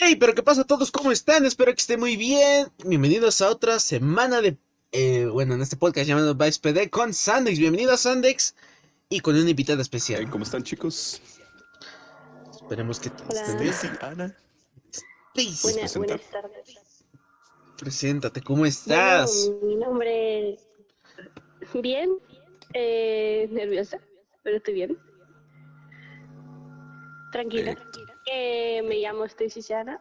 Hey, pero ¿qué pasa a todos? ¿Cómo están? Espero que estén muy bien. Bienvenidos a otra semana de, eh, bueno, en este podcast llamado Vice PD con Sandex. Bienvenido a Sandex y con una invitada especial. Hey, ¿Cómo están, chicos? Esperemos que Hola. Stacy, Ana. Stacy, Buena- presentar? buenas tardes. preséntate, ¿cómo estás? Bueno, mi nombre es... Bien, eh, nerviosa, pero estoy bien. Tranquila. Eh, me llamo Stacy Shana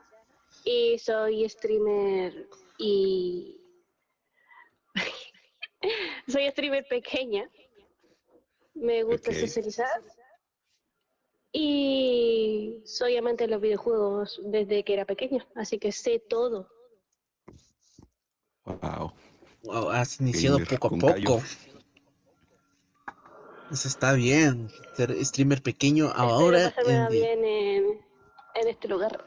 y soy streamer y... soy streamer pequeña. Me gusta socializar. Y soy amante de los videojuegos desde que era pequeña, así que sé todo. Wow. Wow, has iniciado Gamer poco a poco. Eso está bien. Ser streamer pequeño ahora. pasármela en- bien en, en este lugar.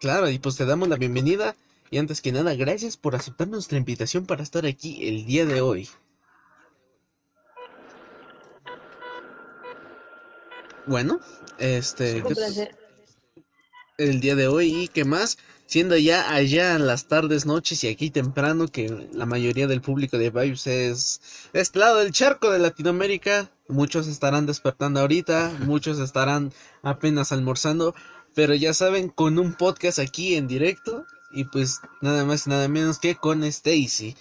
Claro, y pues te damos la bienvenida. Y antes que nada, gracias por aceptar nuestra invitación para estar aquí el día de hoy. Bueno, este, Un ¿qué- placer. el día de hoy y qué más, siendo ya allá las tardes, noches y aquí temprano que la mayoría del público de Vibes es de este lado del charco de Latinoamérica, muchos estarán despertando ahorita, muchos estarán apenas almorzando, pero ya saben, con un podcast aquí en directo y pues nada más y nada menos que con Stacy.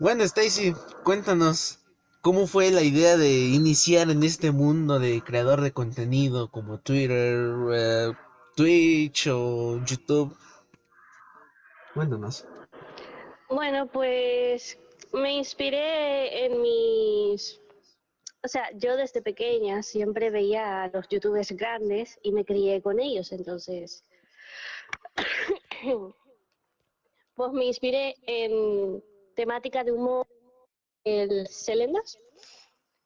Bueno, Stacy, cuéntanos. ¿Cómo fue la idea de iniciar en este mundo de creador de contenido como Twitter, eh, Twitch o YouTube? Cuéntanos. Bueno, pues me inspiré en mis... O sea, yo desde pequeña siempre veía a los youtubers grandes y me crié con ellos, entonces... pues me inspiré en temática de humor, el Celendas,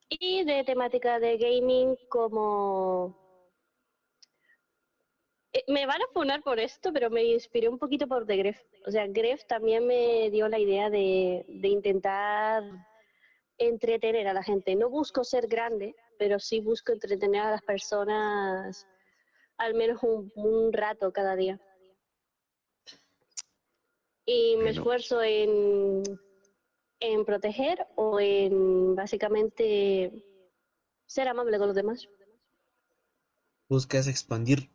y de temática de gaming como... Eh, Me van a poner por esto, pero me inspiré un poquito por The Gref. O sea, Gref también me dio la idea de, de intentar entretener a la gente. No busco ser grande, pero sí busco entretener a las personas al menos un, un rato cada día. Y me Bueno. esfuerzo en, en proteger o en básicamente ser amable con los demás. Buscas expandir.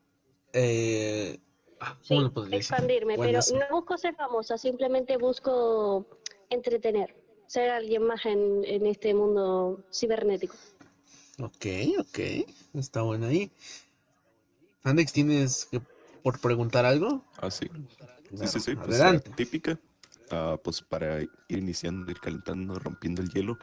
Eh, ah, Sí, ¿cómo lo podría decir? expandirme, Bueno, pero sí. no busco ser famosa, simplemente busco entretener, ser alguien más en, en este mundo cibernético. Ok, ok. Está bueno ahí. Andex, ¿tienes que por preguntar algo? Ah, sí. Sí, sí, sí. Pues, adelante. ah, típica. Ah, pues para ir iniciando, ir calentando, rompiendo el hielo.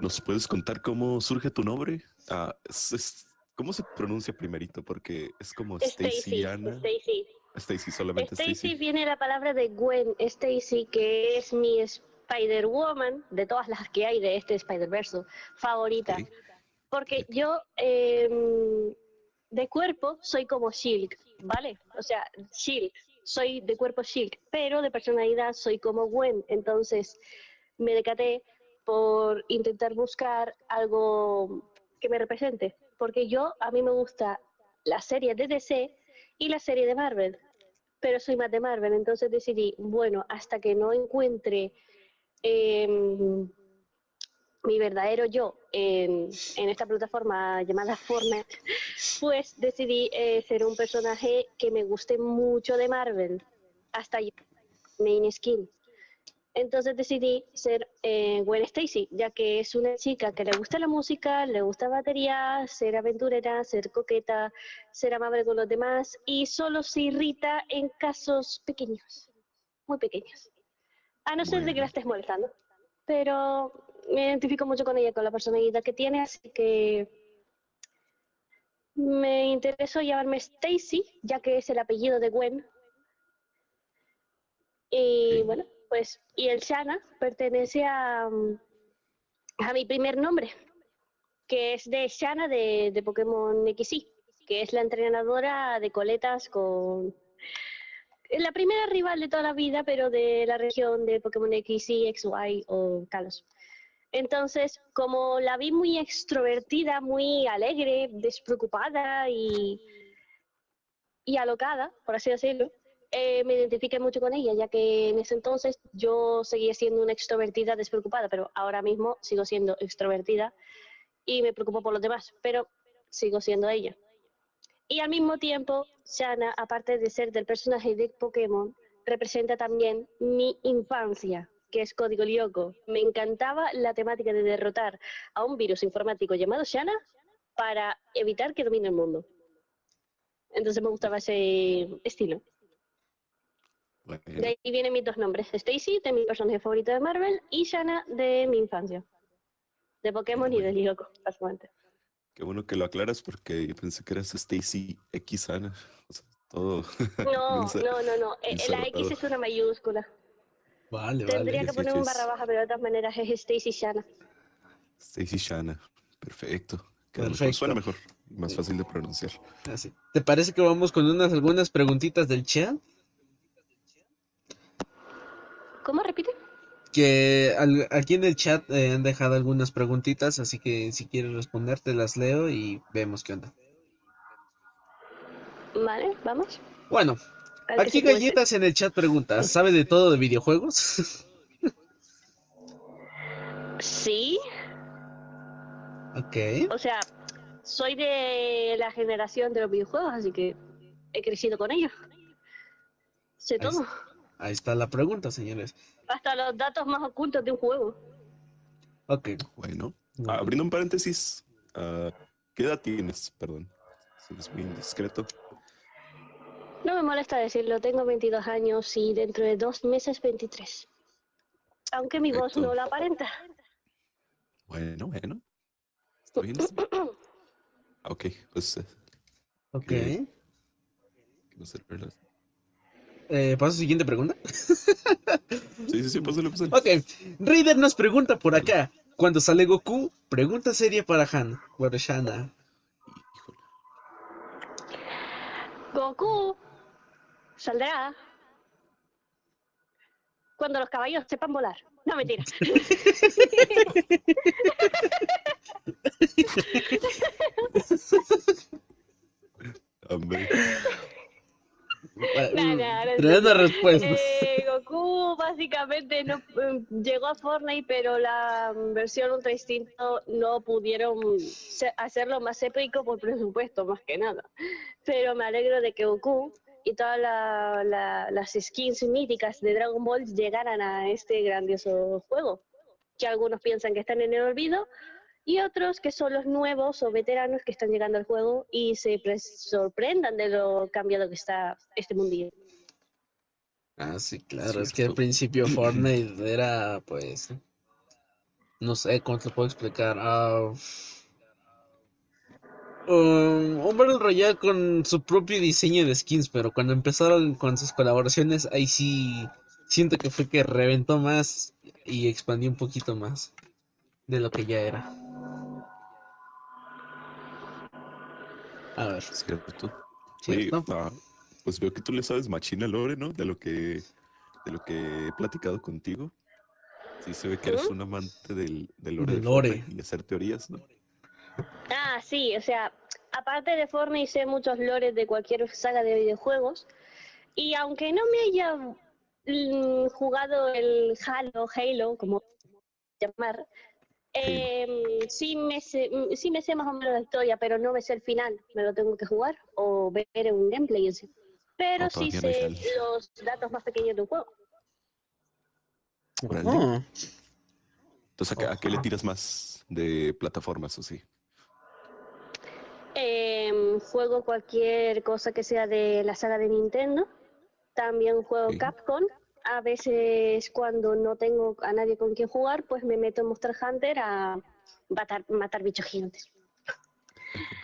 ¿Nos puedes contar cómo surge tu nombre? Ah, es- es- ¿Cómo se pronuncia primerito? Porque es como Stacy, Stacy Ana. Stacy. Stacy, solamente Stacy Stacy. viene la palabra de Gwen Stacy, que es mi Spider-Woman, de todas las que hay de este Spider-Verse, favorita. Porque yo em, de cuerpo soy como Shilk, ¿vale? O sea, Shilk, soy de cuerpo Shilk, pero de personalidad soy como Gwen. Entonces me decaté por intentar buscar algo que me represente. Porque yo, a mí me gusta la serie de DC y la serie de Marvel, pero soy más de Marvel. Entonces decidí, bueno, hasta que no encuentre em, mi verdadero yo en, esta plataforma llamada Fortnite, pues decidí eh, ser un personaje que me guste mucho de Marvel, hasta yo, main skin. Entonces decidí ser eh, Gwen Stacy, ya que es una chica que le gusta la música, le gusta la batería, ser aventurera, ser coqueta, ser amable con los demás y solo se irrita en casos pequeños, muy pequeños. A no ser de que la estés molestando. Pero me identifico mucho con ella, con la personalidad que tiene, así que me interesó llamarme Stacy, ya que es el apellido de Gwen. Y bueno, pues, y el Shana pertenece a, mm, a mi primer nombre, que es de Shana de, de Pokémon XY, que es la entrenadora de coletas con... La primera rival de toda la vida, pero de la región de Pokémon XY, XY o Kalos. Entonces, como la vi muy extrovertida, muy alegre, despreocupada y y alocada, por así decirlo, eh, me identifiqué mucho con ella, ya que en ese entonces yo seguía siendo una extrovertida despreocupada, pero ahora mismo sigo siendo extrovertida y me preocupo por los demás, pero sigo siendo ella. Y al mismo tiempo, Shana, aparte de ser del personaje de Pokémon, representa también mi infancia, que es Código Lyoko. Me encantaba la temática de derrotar a un virus informático llamado Shana para evitar que domine el mundo. Entonces me gustaba ese estilo. De ahí vienen mis dos nombres, Stacy, de mi personaje favorito de Marvel, y Shana, de mi infancia. De Pokémon y de Lyoko, básicamente. qué bueno que lo aclaras porque yo pensé que eras Stacy X Ana. O sea, todo. No, no, no, no. eh, La X es una mayúscula. Vale, Tendría vale. que poner un barra baja, pero de todas maneras es Stacy Shana. Stacy Shana. Perfecto. Queda mejor, Perfecto. Suena mejor. Más fácil de pronunciar. Así. ¿Te parece que vamos con unas algunas preguntitas del chat? ¿Cómo repite? Que al- aquí en el chat eh, han dejado algunas preguntitas, así que si quieres responder te las leo y vemos qué onda. Vale, vamos. Bueno, aquí. Galletas en el chat pregunta, ¿sabe de todo de videojuegos? Sí, Ok. o sea, soy de la generación de los videojuegos, así que he crecido con ellos. Sé todo, Ahí está la pregunta, señores. hasta los datos más ocultos de un juego. Ok. Bueno, ah, abriendo un paréntesis, ah, ¿qué edad tienes? Perdón, si es muy indiscreto. No me molesta decirlo, tengo 22 años y dentro de dos meses 23. Aunque mi voz no lo aparenta. Bueno, bueno. ¿Está bien? Ok, pues eh, Ok. ¿Qué? no sé, ¿verdad? Eh, ¿Paso a siguiente pregunta? Sí, sí, sí, pásale, pásale. Ok. Reader nos pregunta por acá. Cuando sale Goku, pregunta seria para Han. Para Shana. Híjole. Goku saldrá cuando los caballos sepan volar. No, mentira. Hombre, Nah, nah, no es Tremenda cierto. respuesta. Eh, Goku básicamente no eh, llegó a Fortnite, pero la mm, versión Ultra Instinto no pudieron hacerlo más épico por presupuesto, más que nada. Pero me alegro de que Goku y todas la- la- las skins míticas de Dragon Ball llegaran a este grandioso juego, que algunos piensan que están en el olvido y otros que son los nuevos o veteranos que están llegando al juego y se sorprendan de lo cambiado que está este mundillo. Ah, sí, claro. Es que al principio Fortnite era, pues. No sé cómo te puedo explicar. ah, um, un Battle Royale con su propio diseño de skins, pero cuando empezaron con sus colaboraciones, ahí sí siento que fue que reventó más y expandió un poquito más de lo que ya era. A ver, cierto. Oye, ¿cierto? ah, pues veo que tú le sabes machina lore, ¿no? De lo que, de lo que he platicado contigo. Sí, se ve que eres ¿Mm? un amante del, del lore de lore. Y hacer teorías, ¿no? Ah, sí, o sea, aparte de Fortnite sé muchos lores de cualquier saga de videojuegos y aunque no me haya mm, jugado el Halo, Halo, como llamar, em, sí, me sé, mm, sí me sé más o menos la historia, pero no me sé el final, me lo tengo que jugar o ver en un gameplay. Pero No, sí no sé los datos más pequeños de un juego. Oh, Entonces, ¿a, qué- a qué le tiras más de plataformas o sí? Em, juego cualquier cosa que sea de la saga de Nintendo. También juego. Capcom. A veces cuando no tengo a nadie con quien jugar, pues me meto en Monster Hunter a matar, matar bichos gigantes.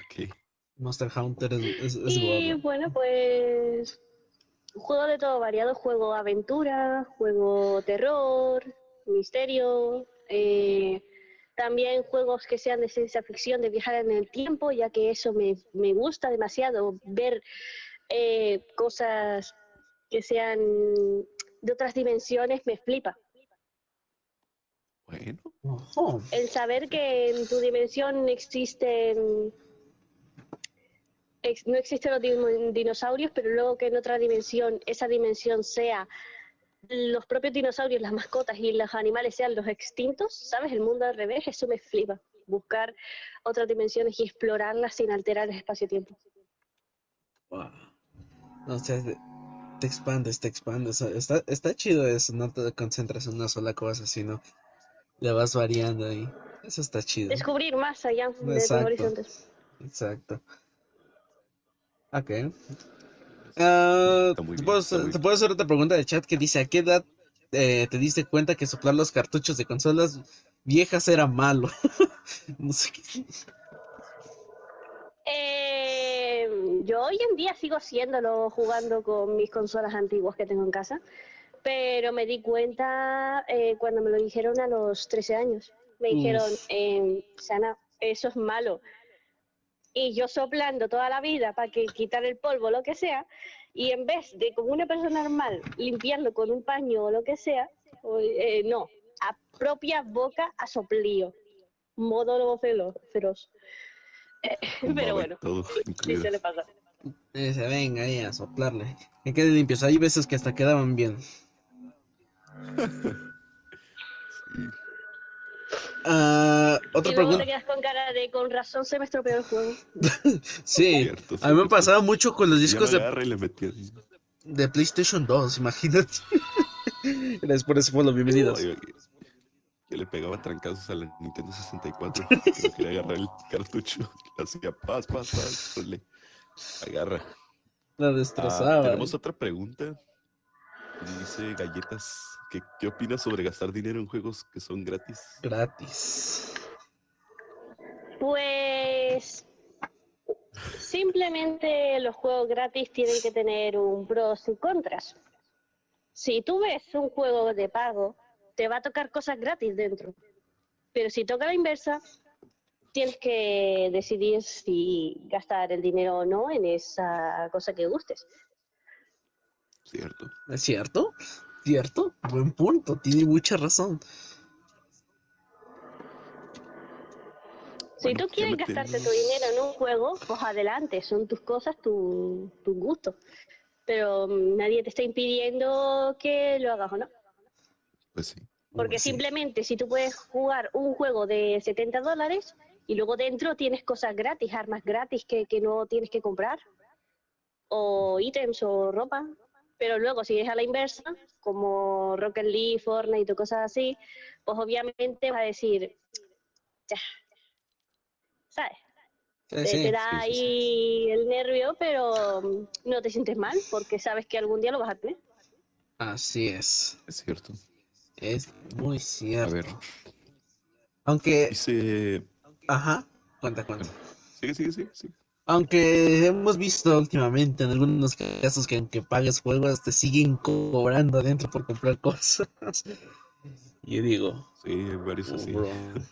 Ok. Monster Hunter es, es, es Y bueno, pues juego de todo variado. Juego aventura, juego terror, misterio. eh, también juegos que sean de ciencia ficción, de viajar en el tiempo, ya que eso me, me gusta demasiado, ver eh, cosas que sean de otras dimensiones me flipa. Bueno. El saber que en tu dimensión existen ex- no existen los dinosaurios, pero luego que en otra dimensión, esa dimensión sea los propios dinosaurios, las mascotas y los animales sean los extintos, ¿sabes? El mundo al revés, eso me flipa. Buscar otras dimensiones y explorarlas sin alterar el espacio-tiempo. Wow. No sé, te- expandes, te expandes. Está, está chido eso, no te concentras en una sola cosa, sino le vas variando ahí. Eso está chido. Descubrir más allá de los horizontes. Exacto. Ok. Ah, te, puedo, te puedo hacer otra pregunta de chat que dice, ¿a qué edad eh, te diste cuenta que soplar los cartuchos de consolas viejas era malo? No sé qué. Eh, yo hoy en día sigo haciéndolo jugando con mis consolas antiguas que tengo en casa, pero me di cuenta eh, cuando me lo dijeron a los 13 años. Me dijeron, eh, Sana, eso es malo. Y yo soplando toda la vida para que quitar el polvo, lo que sea, y en vez de como una persona normal limpiarlo con un paño o lo que sea, eh, no, a propia boca a soplío, modo lobo feroz. Eh, pero bueno, Todo sí incluido. se le pasa. Dice, venga ahí a soplarle. Que queden limpios. Hay veces que hasta quedaban bien. Sí. Ah, otra y luego te pregunta. quedas con cara de con razón se me estropeó el juego. Sí, Cierto, a mí me pasaba mucho con los discos de, de PlayStation 2, imagínate. Gracias por ese follow, bienvenidos. No, yo, yo le pegaba trancazos a la Nintendo 64. que no quería agarrar el cartucho. Le hacía paz, paz, paz. pues le agarra. La Ah, destrozaba. tenemos otra pregunta. Dice Galletas. ¿qué, ¿Qué opinas sobre gastar dinero en juegos que son gratis? Gratis. Pues simplemente los juegos gratis tienen que tener un pros y contras. Si tú ves un juego de pago, te va a tocar cosas gratis dentro. Pero si toca la inversa, tienes que decidir si gastar el dinero o no en esa cosa que gustes. Cierto. ¿Es cierto? ¿Cierto? Buen punto, tiene mucha razón. Si Bueno, tú quieres gastarte tu dinero en un juego, pues adelante, son tus cosas, tu- tus gustos. Pero mm, nadie te está impidiendo que lo hagas o no. Pues sí. Porque Sí. simplemente si tú puedes jugar un juego de 70 dólares y luego dentro tienes cosas gratis, armas gratis que, que no tienes que comprar, o ítems o ropa, pero luego si es a la inversa, como Rocket League, Fortnite o cosas así, pues obviamente vas a decir, ya, ¿sabes? Sí, Te, sí. te da sí, sí, ahí el nervio, pero no te sientes mal porque sabes que algún día lo vas a tener. Así es. Es cierto. Es muy A cierto. ver. Aunque, Dice. ajá, cuenta, cuenta. Sigue, sigue, sigue. sigue. Aunque hemos visto últimamente en algunos casos que aunque pagues juegos te siguen cobrando adentro por comprar cosas. Yo digo, Sí, varios oh, así. bro.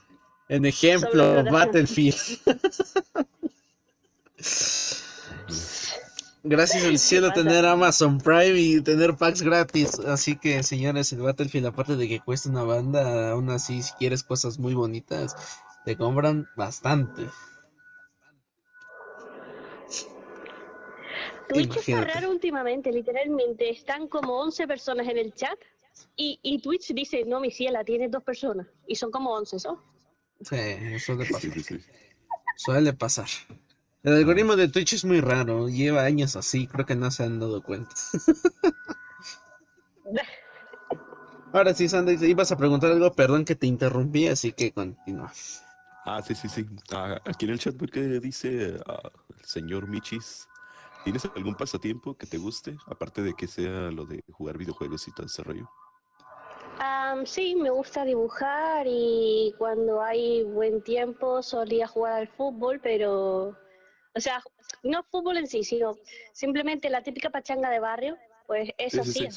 En ejemplo, Battlefield. Gracias al cielo pasa. tener Amazon Prime y tener packs gratis. Así que, señores, el Battlefield, aparte de que cuesta una banda, aún así, si quieres cosas muy bonitas, te compran bastante. Twitch está Imagínate. raro últimamente, literalmente. Están como 11 personas en el chat y, y Twitch dice, no, mi ciela, tiene dos personas. Y son como 11, ¿no? Sí, suele Sí, pasar. sí, sí. Suele pasar. El algoritmo de Twitch es muy raro, lleva años así, creo que no se han dado cuenta. Ahora sí, Sandy, ibas a preguntar algo, perdón que te interrumpí, así que continúa. Ah, sí, sí, sí. Ah, aquí en el chat veo que dice ah, el señor Michis. ¿Tienes algún pasatiempo que te guste? Aparte de que sea lo de jugar videojuegos y todo ese rollo. Am, sí, me gusta dibujar y cuando hay buen tiempo solía jugar al fútbol, pero, o sea, no fútbol en sí, sino simplemente la típica pachanga de barrio, pues eso Sí.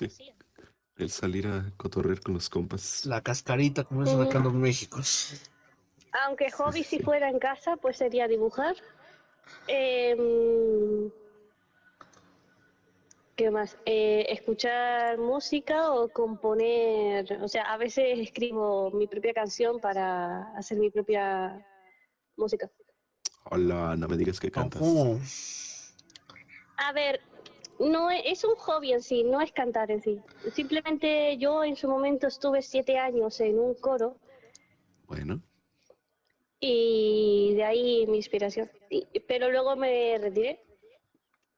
El salir a cotorrear con los compas. La cascarita, como dicen acá en los Méxicos. Aunque hobby si fuera en casa, pues sería dibujar. Em, ¿Qué más? Eh, escuchar música o componer. O sea, a veces escribo mi propia canción para hacer mi propia música. Hola, no me digas que cantas. Ojo. A ver, no e- es un hobby en sí, no es cantar en sí. Simplemente yo en su momento estuve siete años en un coro Bueno, y de ahí mi inspiración. Pero luego me retiré.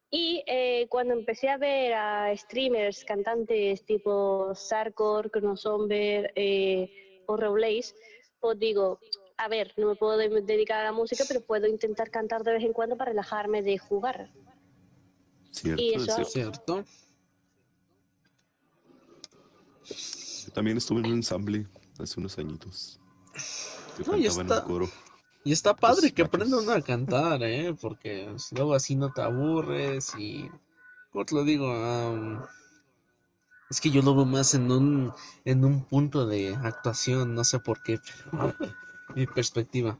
Y eh, cuando empecé a ver a streamers, cantantes tipo Sarkor, Chronosomber eh, o Roblaze, pues digo, a ver, no me puedo de- dedicar a la música, pero puedo intentar cantar de vez en cuando para relajarme de jugar. cierto, Y eso- cierto. ¿Cierto? Yo también estuve en un ensamble hace unos añitos. Yo No, cantaba en está. un coro. Y está padre que aprendan a cantar, ¿eh? Porque luego así no te aburres y... ¿Cómo te lo digo? Am, es que yo lo veo más en un, en un punto de actuación, no sé por qué, mi perspectiva.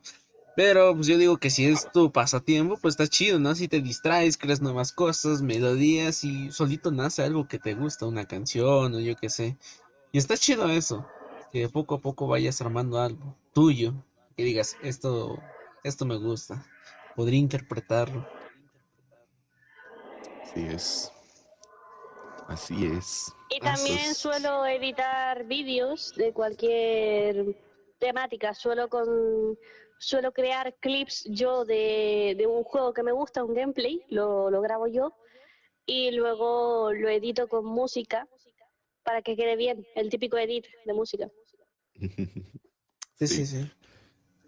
Pero pues yo digo que si es tu pasatiempo, pues está chido, ¿no? Si te distraes, creas nuevas cosas, melodías y solito nace algo que te gusta, una canción o yo qué sé. Y está chido eso, que poco a poco vayas armando algo tuyo, que digas, esto, esto me gusta, podría interpretarlo. Así es. Así es. Y también suelo editar vídeos de cualquier temática. Suelo con suelo crear clips yo de, de un juego que me gusta, un gameplay, lo, lo grabo yo y luego lo edito con música para que quede bien, el típico edit de música. Sí, Sí. sí, sí.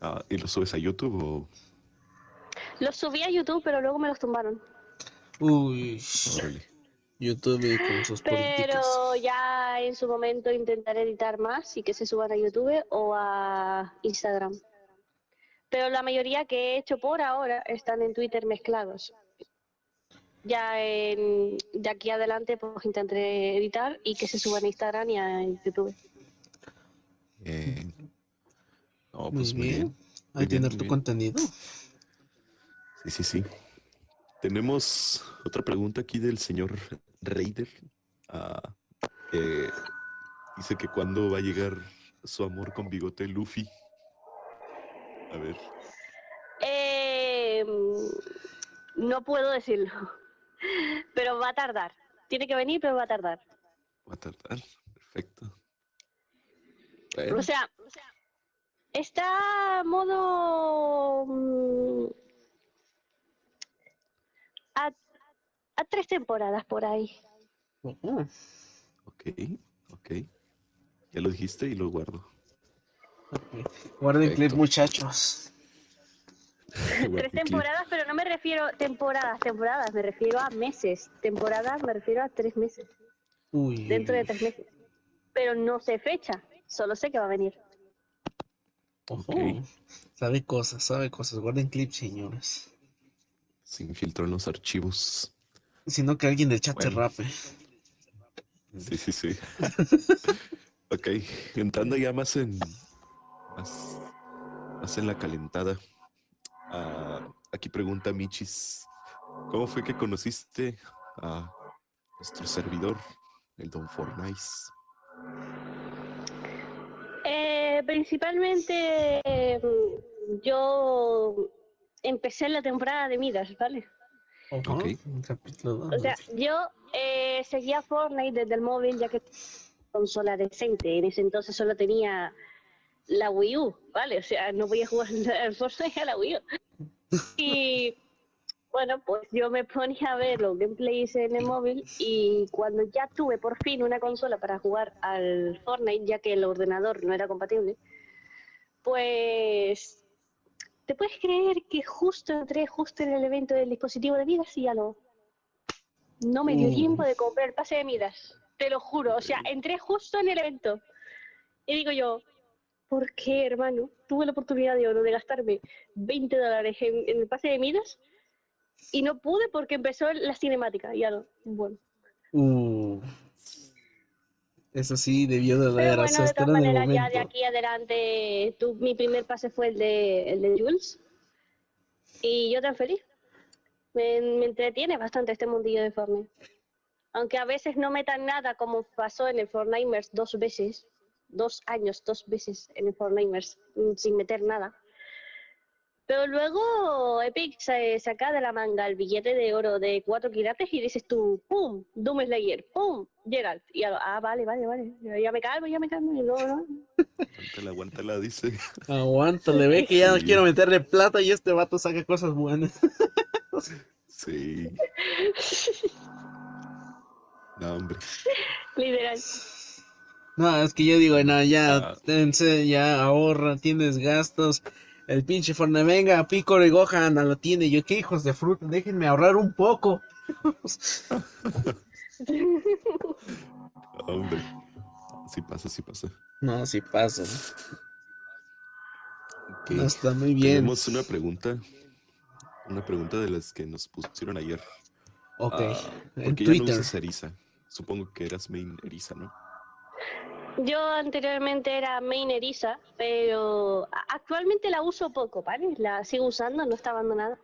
Ah, ¿Y lo subes a YouTube o...? Los subí a YouTube, pero luego me los tumbaron. Uy. YouTube y con sus políticas. Pero ya en su momento intentaré editar más y que se suban a YouTube o a Instagram. Pero la mayoría que he hecho por ahora están en Twitter mezclados. Ya en, de aquí adelante pues intentaré editar y que se suban a Instagram y a YouTube. Eh, no, pues muy bien. Ahí tener tu bien. contenido. Sí, sí, sí. Tenemos otra pregunta aquí del señor Raider. ah, que dice que cuándo va a llegar su amor con bigote Luffy. A ver, Eh, no puedo decirlo, pero va a tardar. Tiene que venir, pero va a tardar. va a tardar. Perfecto. Bueno, O sea, está modo mm, a, a tres temporadas por ahí. Ok, ok. Ya lo dijiste y lo guardo. Guarden clip, muchachos. Tres temporadas, pero no me refiero a temporadas, temporadas, me refiero a meses. Temporadas me refiero a tres meses, Uy. dentro de tres meses. Pero no sé fecha, solo sé que va a venir. Ojo. Ok. Sabe cosas, sabe cosas. Guarden clip, señores. Se infiltró en los archivos. Si no, que alguien del chat se Bueno. rape. Sí, sí, sí. ok, entrando ya más en más, más en la calentada. Ah, aquí pregunta Michis, ¿cómo fue que conociste a nuestro servidor, el Don Fornice? Eh, principalmente eh, yo empecé la temporada de Midas, ¿vale? Ojo. Ok. Un capítulo O sea, yo eh, seguía Fortnite desde el móvil ya que consola decente. En ese entonces solo tenía la Wii U, ¿vale? O sea, no podía jugar al Fortnite a la Wii U. Y bueno, pues yo me ponía a ver los gameplays en el móvil y cuando ya tuve por fin una consola para jugar al Fortnite, ya que el ordenador no era compatible, pues ¿te puedes creer que justo entré justo en el evento del dispositivo de Midas y ya no? No me dio Mm. tiempo de comprar el pase de Midas, te lo juro. O sea, entré justo en el evento. Y digo yo, ¿por qué, hermano? Tuve la oportunidad de oro de gastarme 20 dólares en, en el pase de Midas y no pude porque empezó la cinemática. Ya no. Bueno. Uh. Eso sí, debió de Pero haber bueno, de todas maneras, ya de aquí adelante, tu- mi primer pase fue el de, el de Jules. Y yo tan feliz. Me, me entretiene bastante este mundillo de Fortnite. Aunque a veces no metan nada, como pasó en el Fortnimers dos veces. Dos años, dos veces en el Fortnimers, mm, sin meter nada. Pero luego Epic se saca de la manga el billete de oro de cuatro quilates y dices tú, ¡pum! Doom Slayer, ¡pum! Geralt. Y a lo- ah, vale, vale, vale. Ya me calmo, ya me calmo. Y no, no. Aguántala, aguántala, dice. Aguanta, le ve que ya no quiero meterle plata y este vato saca cosas buenas. Sí. No, hombre. Literal. No, es que yo digo, no, ya, Ah. tense, ya ahorra, tienes gastos. El pinche Fortnite, venga, Piccolo y Gohan no lo tiene. Yo, qué hijos de fruta, déjenme ahorrar un poco. No, hombre. Sí pasa, sí pasa. No, sí pasa. Ok. No, está muy bien. Tenemos una pregunta. Una pregunta de las que nos pusieron ayer. Ok, Ah, en ¿Por qué ya no Twitter. usas Eriza? Supongo que eras main Eriza, ¿no? Yo anteriormente era main Erisa, pero actualmente la uso poco, ¿vale? La sigo usando, no está abandonada.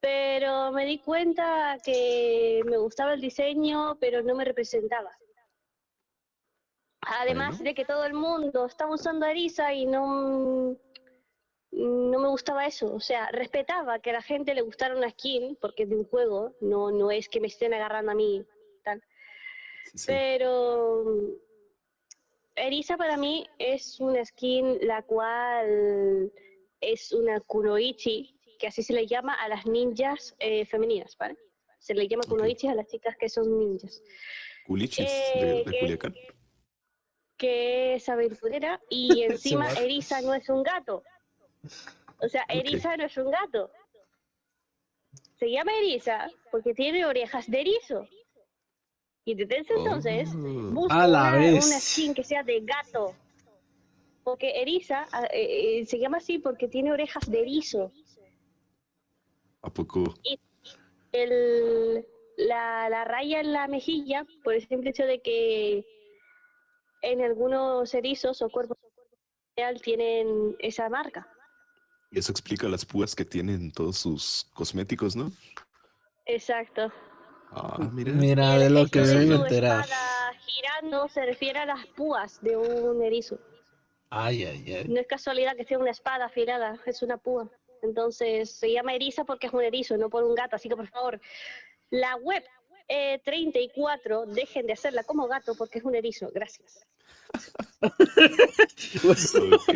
Pero me di cuenta que me gustaba el diseño, pero no me representaba. Además Bueno. de que todo el mundo estaba usando Erisa y no, no me gustaba eso. O sea, respetaba que a la gente le gustara una skin, porque es de un juego, no, no es que me estén agarrando a mí, tal. Sí, sí. Pero Erisa para mí es una skin la cual es una kunoichi, que así se le llama a las ninjas eh, femeninas, ¿vale? Se le llama kunoichi a las chicas que son ninjas. Culichis Eh, de, de. Que es aventurera y encima. Erisa no es un gato. O sea. Erisa no es un gato. Se llama Erisa porque tiene orejas de erizo. Y desde ese entonces Oh. busco A la una, vez. una skin que sea de gato. Porque eriza ah, eh, eh, se llama así porque tiene orejas de erizo. ¿A poco? El, la, la raya en la mejilla, por el simple hecho de que en algunos erizos o cuerpos real tienen esa marca. Y eso explica las púas que tienen todos sus cosméticos, ¿no? Exacto. Ah, mira. Mira, de lo que me enterar. espada girando se refiere a las púas de un erizo. Ay, ay, ay. No es casualidad que sea una espada afilada, es una púa. Entonces se llama eriza porque es un erizo, no por un gato. Así que por favor, la web eh, 34, dejen de hacerla como gato porque es un erizo. Gracias. Ok.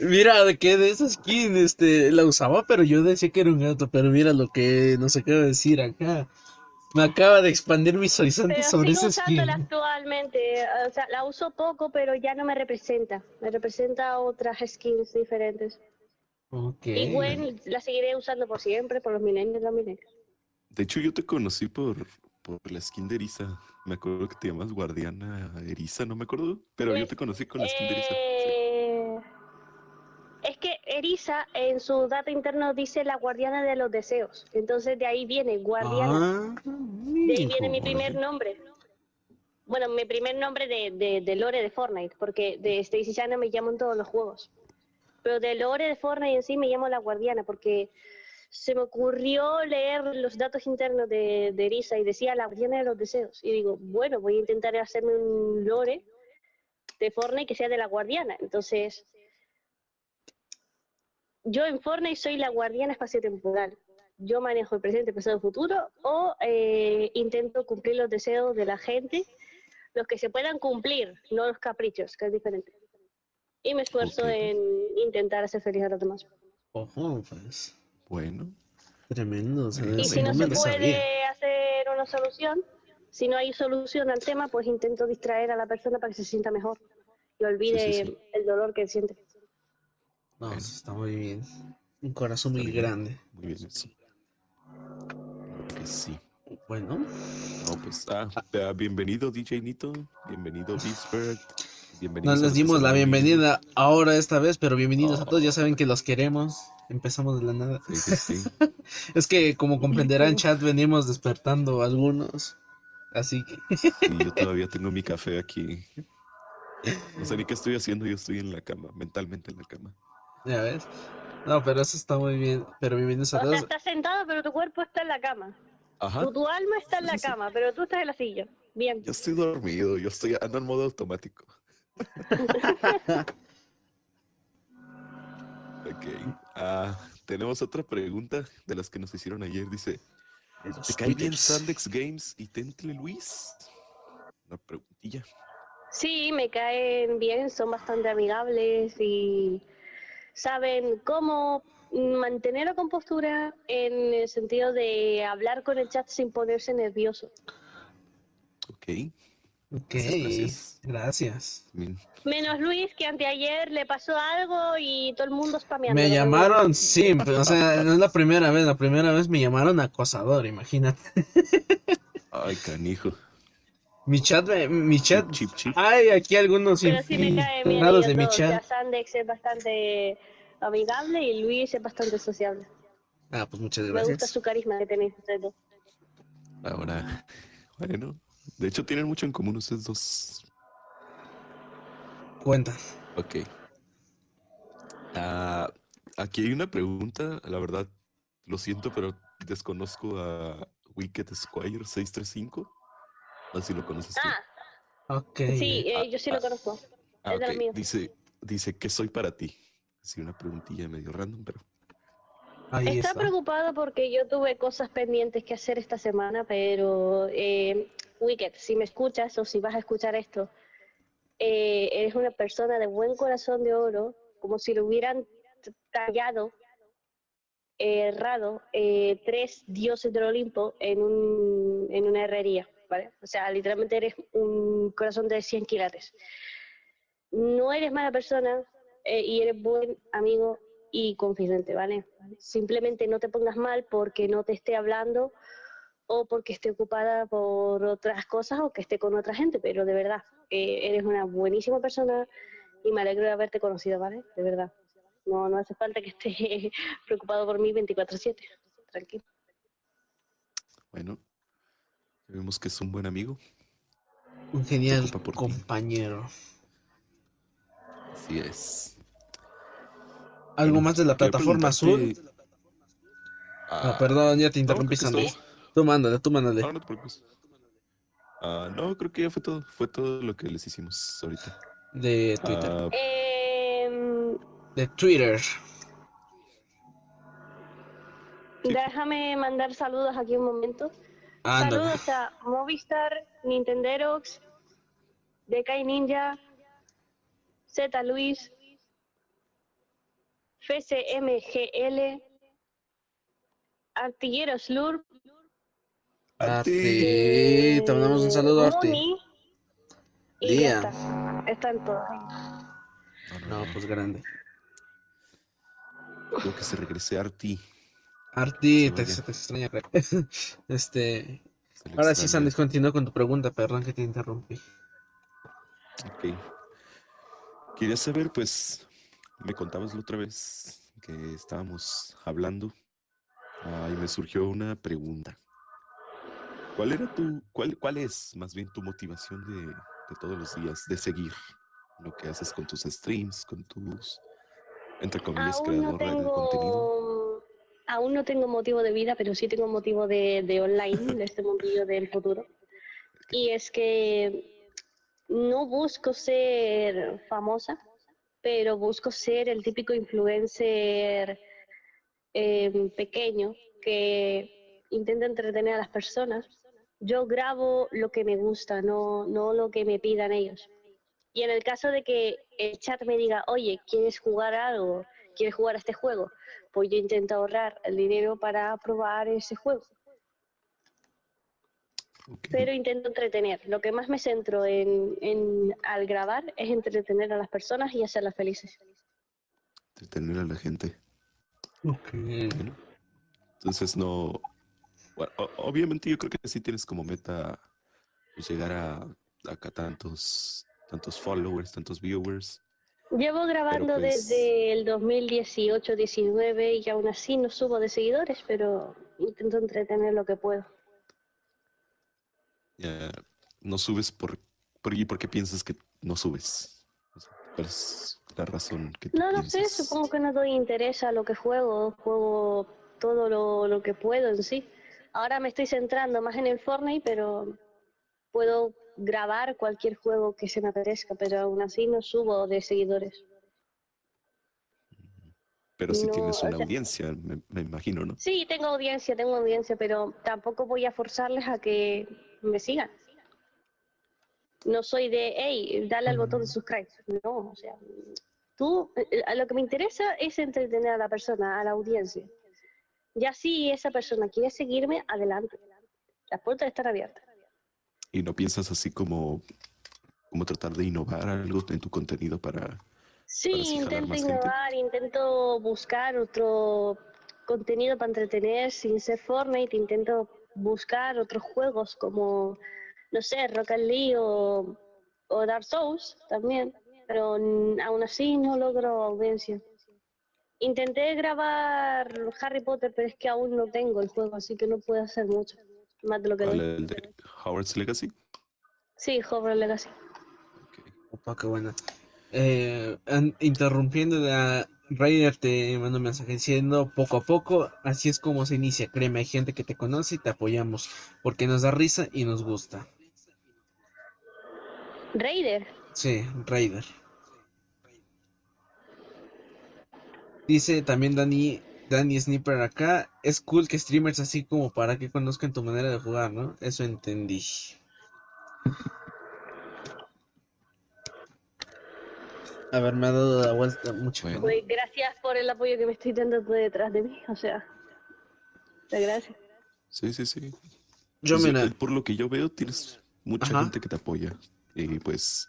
Mira, de que de esa skin este, la usaba, pero yo decía que era un gato. Pero mira lo que nos acaba de decir acá. Me acaba de expandir mis Pero horizontes sobre sigo skin. usándola actualmente. O sea, la uso poco, pero ya no me representa. Me representa otras skins diferentes. Ok. Y Gwen la seguiré usando por siempre, por los milenios, los milenios. De hecho, yo te conocí por, por la skin de Eriza. Me acuerdo que te llamas Guardiana Eriza, no me acuerdo. Pero yo te conocí con la skin de Eriza. sí. Erisa en su dato interno dice la guardiana de los deseos. Entonces de ahí viene guardiana. Ah, de ahí viene mi primer nombre. Bueno, mi primer nombre de, de, de lore de Fortnite, porque de Stacy Shannon me llamo en todos los juegos. Pero de lore de Fortnite en sí me llamo la guardiana, porque se me ocurrió leer los datos internos de, de Erisa y decía la guardiana de los deseos. Y digo, bueno, voy a intentar hacerme un lore de Fortnite que sea de la guardiana. Entonces, yo en Fortnite soy la guardiana espaciotemporal. Yo manejo el presente, pasado y futuro, o eh, intento cumplir los deseos de la gente, los que se puedan cumplir, no los caprichos, que es diferente. Y me esfuerzo en intentar hacer feliz a los demás. Ojo, pues. Bueno, Tremendo. Y si no no se puede hacer una solución, si no hay solución al tema, pues intento distraer a la persona para que se sienta mejor y olvide Sí, sí, sí. el dolor que siente. No, Bueno. eso está muy bien. Un corazón muy bien. grande. muy bien eso. Creo que sí. Bueno, No, pues, ah, ah, bienvenido DJ Nito, bienvenido Beastbird, bienvenido. nos les dimos la bienvenida ahora esta vez, pero bienvenidos a todos. Ya saben que los queremos. Empezamos de la nada. Sí, sí, sí. Es que, como comprenderán, chat, venimos despertando algunos. Así que, yo todavía tengo mi café aquí. No sé ni qué estoy haciendo, yo estoy en la cama, mentalmente en la cama. Ya ves. No, pero eso está muy bien. Pero bienvenidos a O sea, estás sentado, pero tu cuerpo está en la cama. Ajá, Tu, tu alma está en la cama, pero tú estás en la silla. Bien. yo estoy dormido, yo estoy ando en modo automático. Ok. Ah, tenemos otra pregunta de las que nos hicieron ayer. Dice, ¿te cae bien. Sandex Games y Tentle Luis? Una preguntilla. Sí, me caen bien, son bastante amigables y saben cómo mantener la compostura en el sentido de hablar con el chat sin ponerse nervioso. Ok. Ok, gracias. gracias. Menos Luis, que anteayer le pasó algo y todo el mundo spameando. Me llamaron simp, o sea, no es la primera vez, la primera vez me llamaron acosador, imagínate. Ay, canijo. Mi chat, mi chat, Chip, chip, chip. hay aquí algunos Pero sí me cae bien. infiltrados de mi. Ya chat. Sandex es bastante amigable y Luis es bastante sociable. Ah, pues muchas Me gusta gracias. su carisma que tenéis ustedes dos. Ahora, bueno. De hecho, tienen mucho en común ustedes dos. Cuenta. Ok. Ah, aquí hay una pregunta, la verdad, lo siento, pero desconozco a Wicked Squire 635. No sé si lo conoces tú. Ah, Ok. sí, eh, yo sí lo conozco. Ah, es. Dice, dice que soy para ti. Así una preguntilla medio random, pero Ahí Está está. preocupado porque yo tuve cosas pendientes que hacer esta semana, pero eh, Wicked, si me escuchas o si vas a escuchar esto, eh, eres una persona de buen corazón de oro, como si lo hubieran tallado, eh, errado, eh, tres dioses del Olimpo en, un, en una herrería, ¿vale? O sea, literalmente eres un corazón de 100 quilates. No eres mala persona eh, y eres buen amigo y confidente, ¿vale? Simplemente no te pongas mal porque no te esté hablando o porque esté ocupada por otras cosas o que esté con otra gente, pero de verdad, eh, eres una buenísima persona y me alegro de haberte conocido, ¿vale? De verdad. No, no hace falta que estés preocupado por mí 24/7. Tranquilo. bueno. Vemos que es un buen amigo. Un genial ti. compañero. Así es. ¿Algo Bueno, más de la plataforma azul? preguntarte- Ah, perdón, ya te no, interrumpí, Sandy. todo. Tú mándale, tú mándale. No, no te preocupes. Ah, no, creo que ya fue todo. Fue todo lo que les hicimos ahorita. De Twitter. Ah, Em, De Twitter. Sí. déjame mandar saludos aquí un momento. Saludos a Movistar, Nintenderox, Dekai Ninja, Z Luis, FCMGL, Artillero Slurp, Arti. Te mandamos un saludo, Arti. Ya está. Están todos. no, pues grande. Creo que se regrese Arti. Arti, Se te, te extraña, creo. Este. Ahora sí. Sandy, continúa con tu pregunta, perdón que te interrumpí. Ok. Quería saber, pues, me contabas la otra vez que estábamos hablando ah, y me surgió una pregunta. ¿Cuál era tu, cuál, cuál es más bien tu motivación de, de todos los días, de seguir lo que haces con tus streams, con tus, entre comillas, no creador de contenido? Aún no tengo motivo de vida, pero sí tengo motivo de, de online, de este mundillo del futuro. Y es que no busco ser famosa, pero busco ser el típico influencer eh, pequeño que intenta entretener a las personas. Yo grabo lo que me gusta, no, no lo que me pidan ellos. Y en el caso de que el chat me diga, oye, ¿quieres jugar algo? ¿Quieres jugar a este juego? Pues yo intento ahorrar el dinero para probar ese juego. Ok, Pero intento entretener. Lo que más me centro en, en- al grabar es entretener a las personas y hacerlas felices. Entretener a la gente. Ok. Bueno, entonces no. bueno, obviamente yo creo que sí tienes como meta pues, llegar a acá tantos, tantos followers, tantos viewers. Llevo grabando pues- desde el 2018-19 y aún así no subo de seguidores, pero intento entretener lo que puedo. No subes por, por y por qué piensas que no subes. ¿Cuál es la razón que No lo sé, piensas? supongo que no doy interés a lo que juego, juego todo lo, lo que puedo en sí. Ahora me estoy centrando más en el Fortnite, pero puedo grabar cualquier juego que se me apetezca, pero aún así no subo de seguidores. Pero si No, tienes o una sea- audiencia, me, me imagino, ¿no? Sí, tengo audiencia, tengo audiencia, pero tampoco voy a forzarles a que me sigan. No soy de, hey, dale al botón de subscribe. No, o sea, tú, eh, lo que me interesa es entretener a la persona, a la audiencia. Ya si esa persona quiere seguirme, adelante. Las puertas están abiertas. Y no piensas así como, como tratar de innovar algo en tu contenido para... Sí, Para intento gente. innovar, intento buscar otro contenido para entretener sin ser Fortnite, intento buscar otros juegos como, no sé, Rocket League o, o Dark Souls también, pero aún así no logro audiencia. Intenté grabar Harry Potter, pero es que aún no tengo el juego, así que no puedo hacer mucho, más de lo que ¿Cuál, doy. el de Howard's Legacy? Sí, Hogwarts Legacy. Ok. Opa, qué buena. Eh, interrumpiendo a Raider te mando un mensaje diciendo poco a poco, así es como se inicia. Créeme, hay gente que te conoce y te apoyamos porque nos da risa y nos gusta. Raider. Sí, Raider. Dice también Dani, Dani Sniper acá, es cool que streamers así como para que conozcan tu manera de jugar, ¿no? Eso entendí. A ver, me ha dado la vuelta mucho. Bueno. Pues gracias por el apoyo que me estoy dando detrás de mí, o sea, gracias. Sí, sí, sí. Yo, Pues, mira, eh, por lo que yo veo, tienes mucha Ajá. gente que te apoya. Y pues,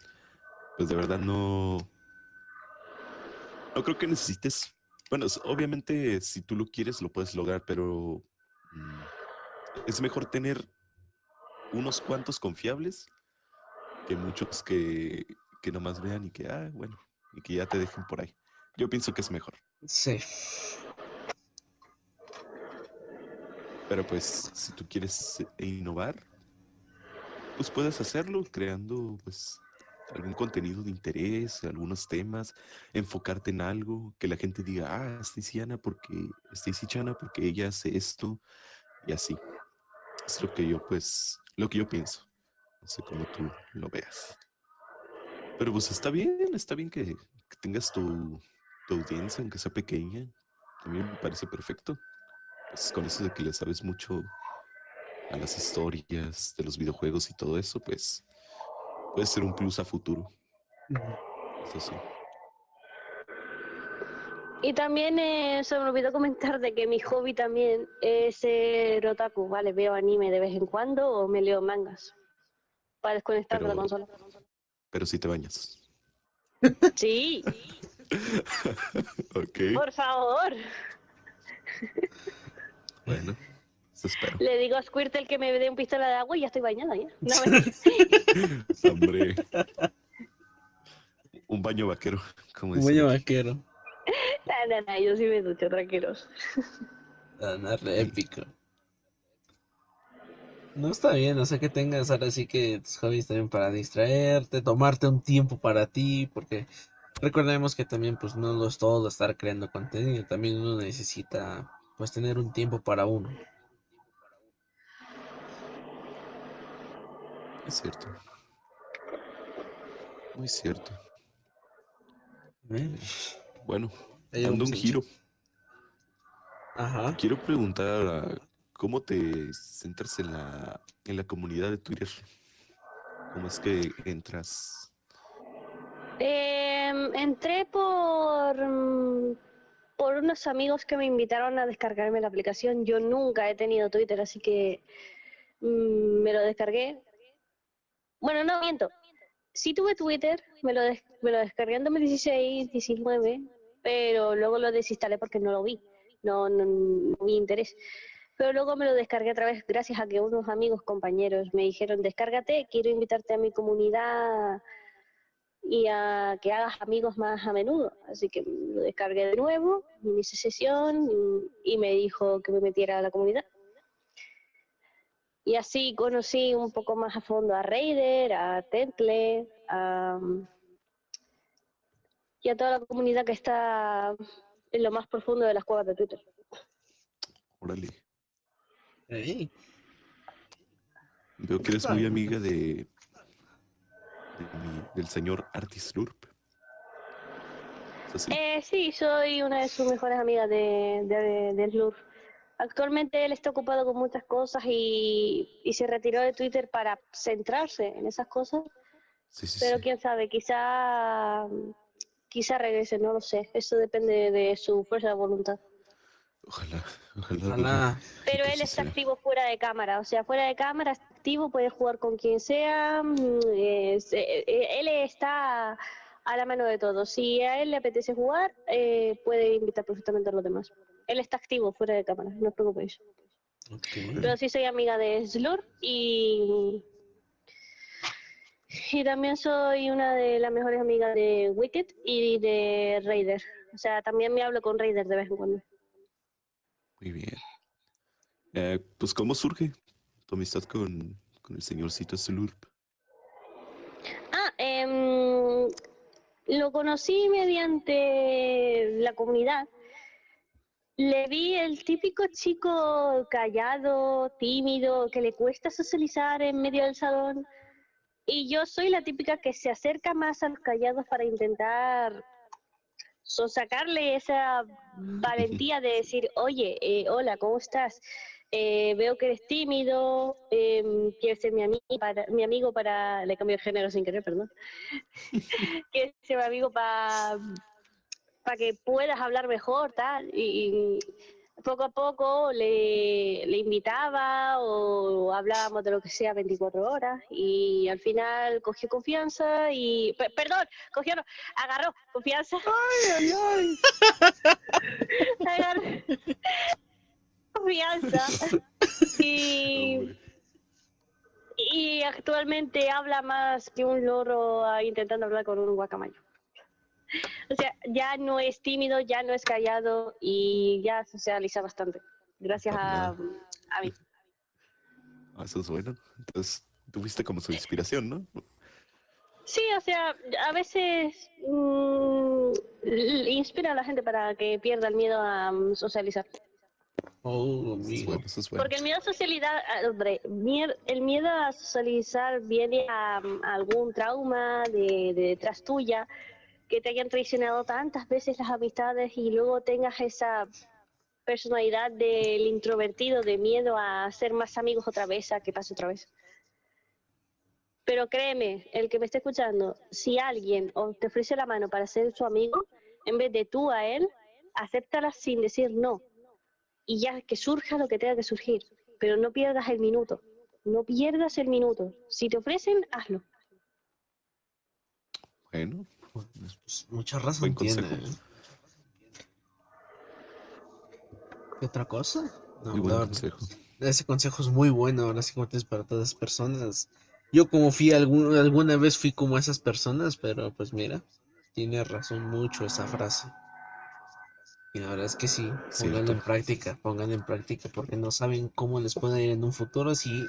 pues de verdad no. No creo que necesites. Bueno, obviamente, si tú lo quieres, lo puedes lograr, pero mm, es mejor tener unos cuantos confiables que muchos que, que nomás vean y que, ah, bueno, y que ya te dejen por ahí. Yo pienso que es mejor. sí. Pero pues, si tú quieres eh, innovar, pues puedes hacerlo creando pues algún contenido de interés, algunos temas, enfocarte en algo, que la gente diga, ah, Stacy Ana porque Stacy Chana porque ella hace esto y así. Es lo que yo pues, lo que yo pienso. No sé cómo tú lo veas. Pero pues está bien, está bien que, tengas tu, tu audiencia, aunque sea pequeña. Mí me parece perfecto. Pues con eso de que le sabes mucho a las historias de los videojuegos y todo eso, pues puede ser un plus a futuro. Eso sí. Y también eh, se me olvidó comentar de que mi hobby también es ser otaku, ¿vale? Veo anime de vez en cuando o me leo mangas para desconectar de la Pero- consola. Pero si te bañas. Sí, Ok. por favor. Bueno, eso espero. Le digo a Squirtle que me dé un pistola de agua y ya estoy bañada ya. No. Hombre. Un baño vaquero, como Un baño aquí. vaquero. no, no, no, yo sí me ducho, tranquilos. Ganarle épico. No está bien, o sea que tengas ahora sí que tus hobbies también para distraerte, tomarte un tiempo para ti, porque recordemos que también pues no lo es todo estar creando contenido, también uno necesita pues tener un tiempo para uno. Es cierto. Muy cierto. ¿eh? Bueno, dando un giro, Ajá. quiero preguntar cómo te centras en la, en la comunidad de Twitter. ¿Cómo es que entras? Em, entré por, mm, por unos amigos que me invitaron a descargarme la aplicación. Yo nunca he tenido Twitter, así que mm, me lo descargué. Bueno, no miento. Sí tuve Twitter, me lo, des- me lo descargué en 2016, 19, pero luego lo desinstalé porque no lo vi. No, no, vi interés. Pero luego me lo descargué otra vez gracias a que unos amigos, compañeros, me dijeron, descárgate, quiero invitarte a mi comunidad y a que hagas amigos más a menudo. Así que lo descargué de nuevo, hice sesión y me dijo que me metiera a la comunidad. Y así conocí un poco más a fondo a Raider, a Tentle, a, y a toda la comunidad que está en lo más profundo de las cuevas de Twitter. Órale. Ey, Veo que eres muy amiga de, de mi- del señor Artis Lurp. Eh, sí, soy una de sus mejores amigas de, de, de Slurp. Actualmente él está ocupado con muchas cosas y, y se retiró de Twitter para centrarse en esas cosas. Sí, sí, Pero sí. quién sabe, quizá, quizá regrese, no lo sé. Eso depende de su fuerza de voluntad. Ojalá, ojalá. Ojalá. Pero él está sea. activo fuera de cámara, o sea, fuera de cámara está activo, puede jugar con quien sea, mm, es- eh, eh, él está a la mano de todos. Si a él le apetece jugar, eh, puede invitar perfectamente a los demás. Él está activo fuera de cámara, no os preocupéis. Pero sí soy amiga de Slur y, y también soy una de las mejores amigas de Wicked y de Raider. O sea, también me hablo con Raider de vez en cuando. Muy bien. Eh, pues, ¿cómo surge tu amistad con, con el señorcito Slurp? Ah, em, lo conocí mediante la comunidad. Le vi el típico chico callado, tímido, que le cuesta socializar en medio del salón. Y yo soy la típica que se acerca más a los callados para intentar sacarle esa valentía de decir, oye, eh, hola, ¿cómo estás? Eh, veo que eres tímido, em, quieres ser mi, ami- para, mi amigo para... Le cambié el género sin querer, perdón. quieres ser mi amigo para para que puedas hablar mejor, tal. Y, y poco a poco le, le invitaba o hablábamos de lo que sea 24 horas y al final cogió confianza y... pe- perdón, cogió, no, agarró confianza. Ay, ay. agarró confianza. Y, actualmente habla más que un loro ah, intentando hablar con un guacamayo. O sea, ya no es tímido, ya no es callado y ya socializa bastante. Gracias a, a mí. Ah, eso es bueno. Entonces, tuviste como su inspiración, ¿no? Sí, o sea, a veces mm, inspira a la gente para que pierda el miedo a mm, socializar. Oh, amigo. bueno, bueno. Porque el miedo a socializar, el miedo a socializar viene a, a algún trauma de, de detrás tuya, que te hayan traicionado tantas veces las amistades y luego tengas esa personalidad del introvertido, de miedo a ser más amigos otra vez, a que pase otra vez. Pero créeme, el que me esté escuchando, si alguien te ofrece la mano para ser su amigo, en vez de tú a él, acéptala sin decir no. Y ya que surja lo que tenga que surgir. Pero no pierdas el minuto. No pierdas el minuto. Si te ofrecen, hazlo. Bueno, Pues mucha razón tiene. ¿eh? ¿Qué otra cosa? No, muy buen la- consejo. ese consejo es muy bueno, ahora sí como tienes para todas las personas. Yo como fui algún- alguna vez fui como esas personas, pero pues mira, tiene razón mucho esa frase. Y la verdad es que sí, pónganlo en práctica, pónganlo en práctica, porque no saben cómo les puede ir en un futuro si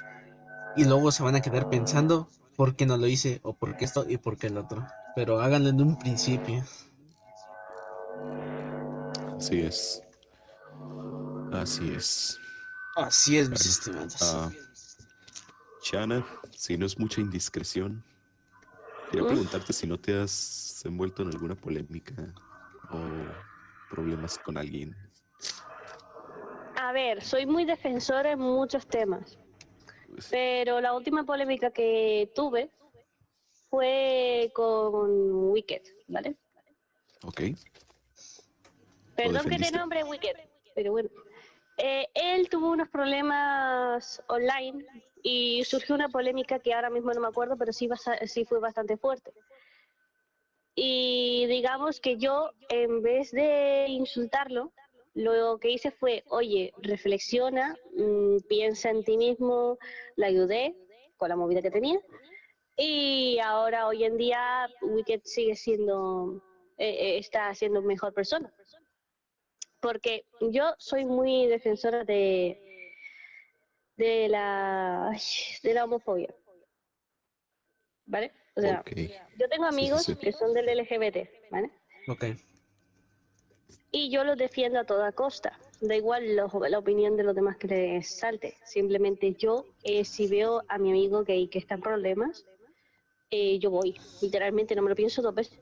y luego se van a quedar pensando por qué no lo hice o por qué esto y por qué el otro. Pero háganlo en un principio. Así es. Así es. Así es, mis estimados. Ah, Chana, si no es mucha indiscreción, quería preguntarte si no te has envuelto en alguna polémica o problemas con alguien. A ver, soy muy defensora en muchos temas. Pues, Pero la última polémica que tuve fue con Wicked, ¿vale? ok, Perdón que te nombre Wicked, pero bueno. Eh, él tuvo unos problemas online y surgió una polémica que ahora mismo no me acuerdo, pero sí fue bastante fuerte. Y digamos que yo, en vez de insultarlo, lo que hice fue, oye, reflexiona, mm, piensa en ti mismo, le ayudé con la movida que tenía. Y ahora, hoy en día, Wicked sigue siendo, eh, está siendo mejor persona porque yo soy muy defensora de de la de la homofobia vale o sea ok. yo tengo Sí, sí, amigos sí. que son del LGBT vale Ok. y yo los defiendo a toda costa da igual lo- la opinión de los demás que les salte simplemente yo eh, si veo a mi amigo gay que está en problemas eh, yo voy literalmente no me lo pienso dos veces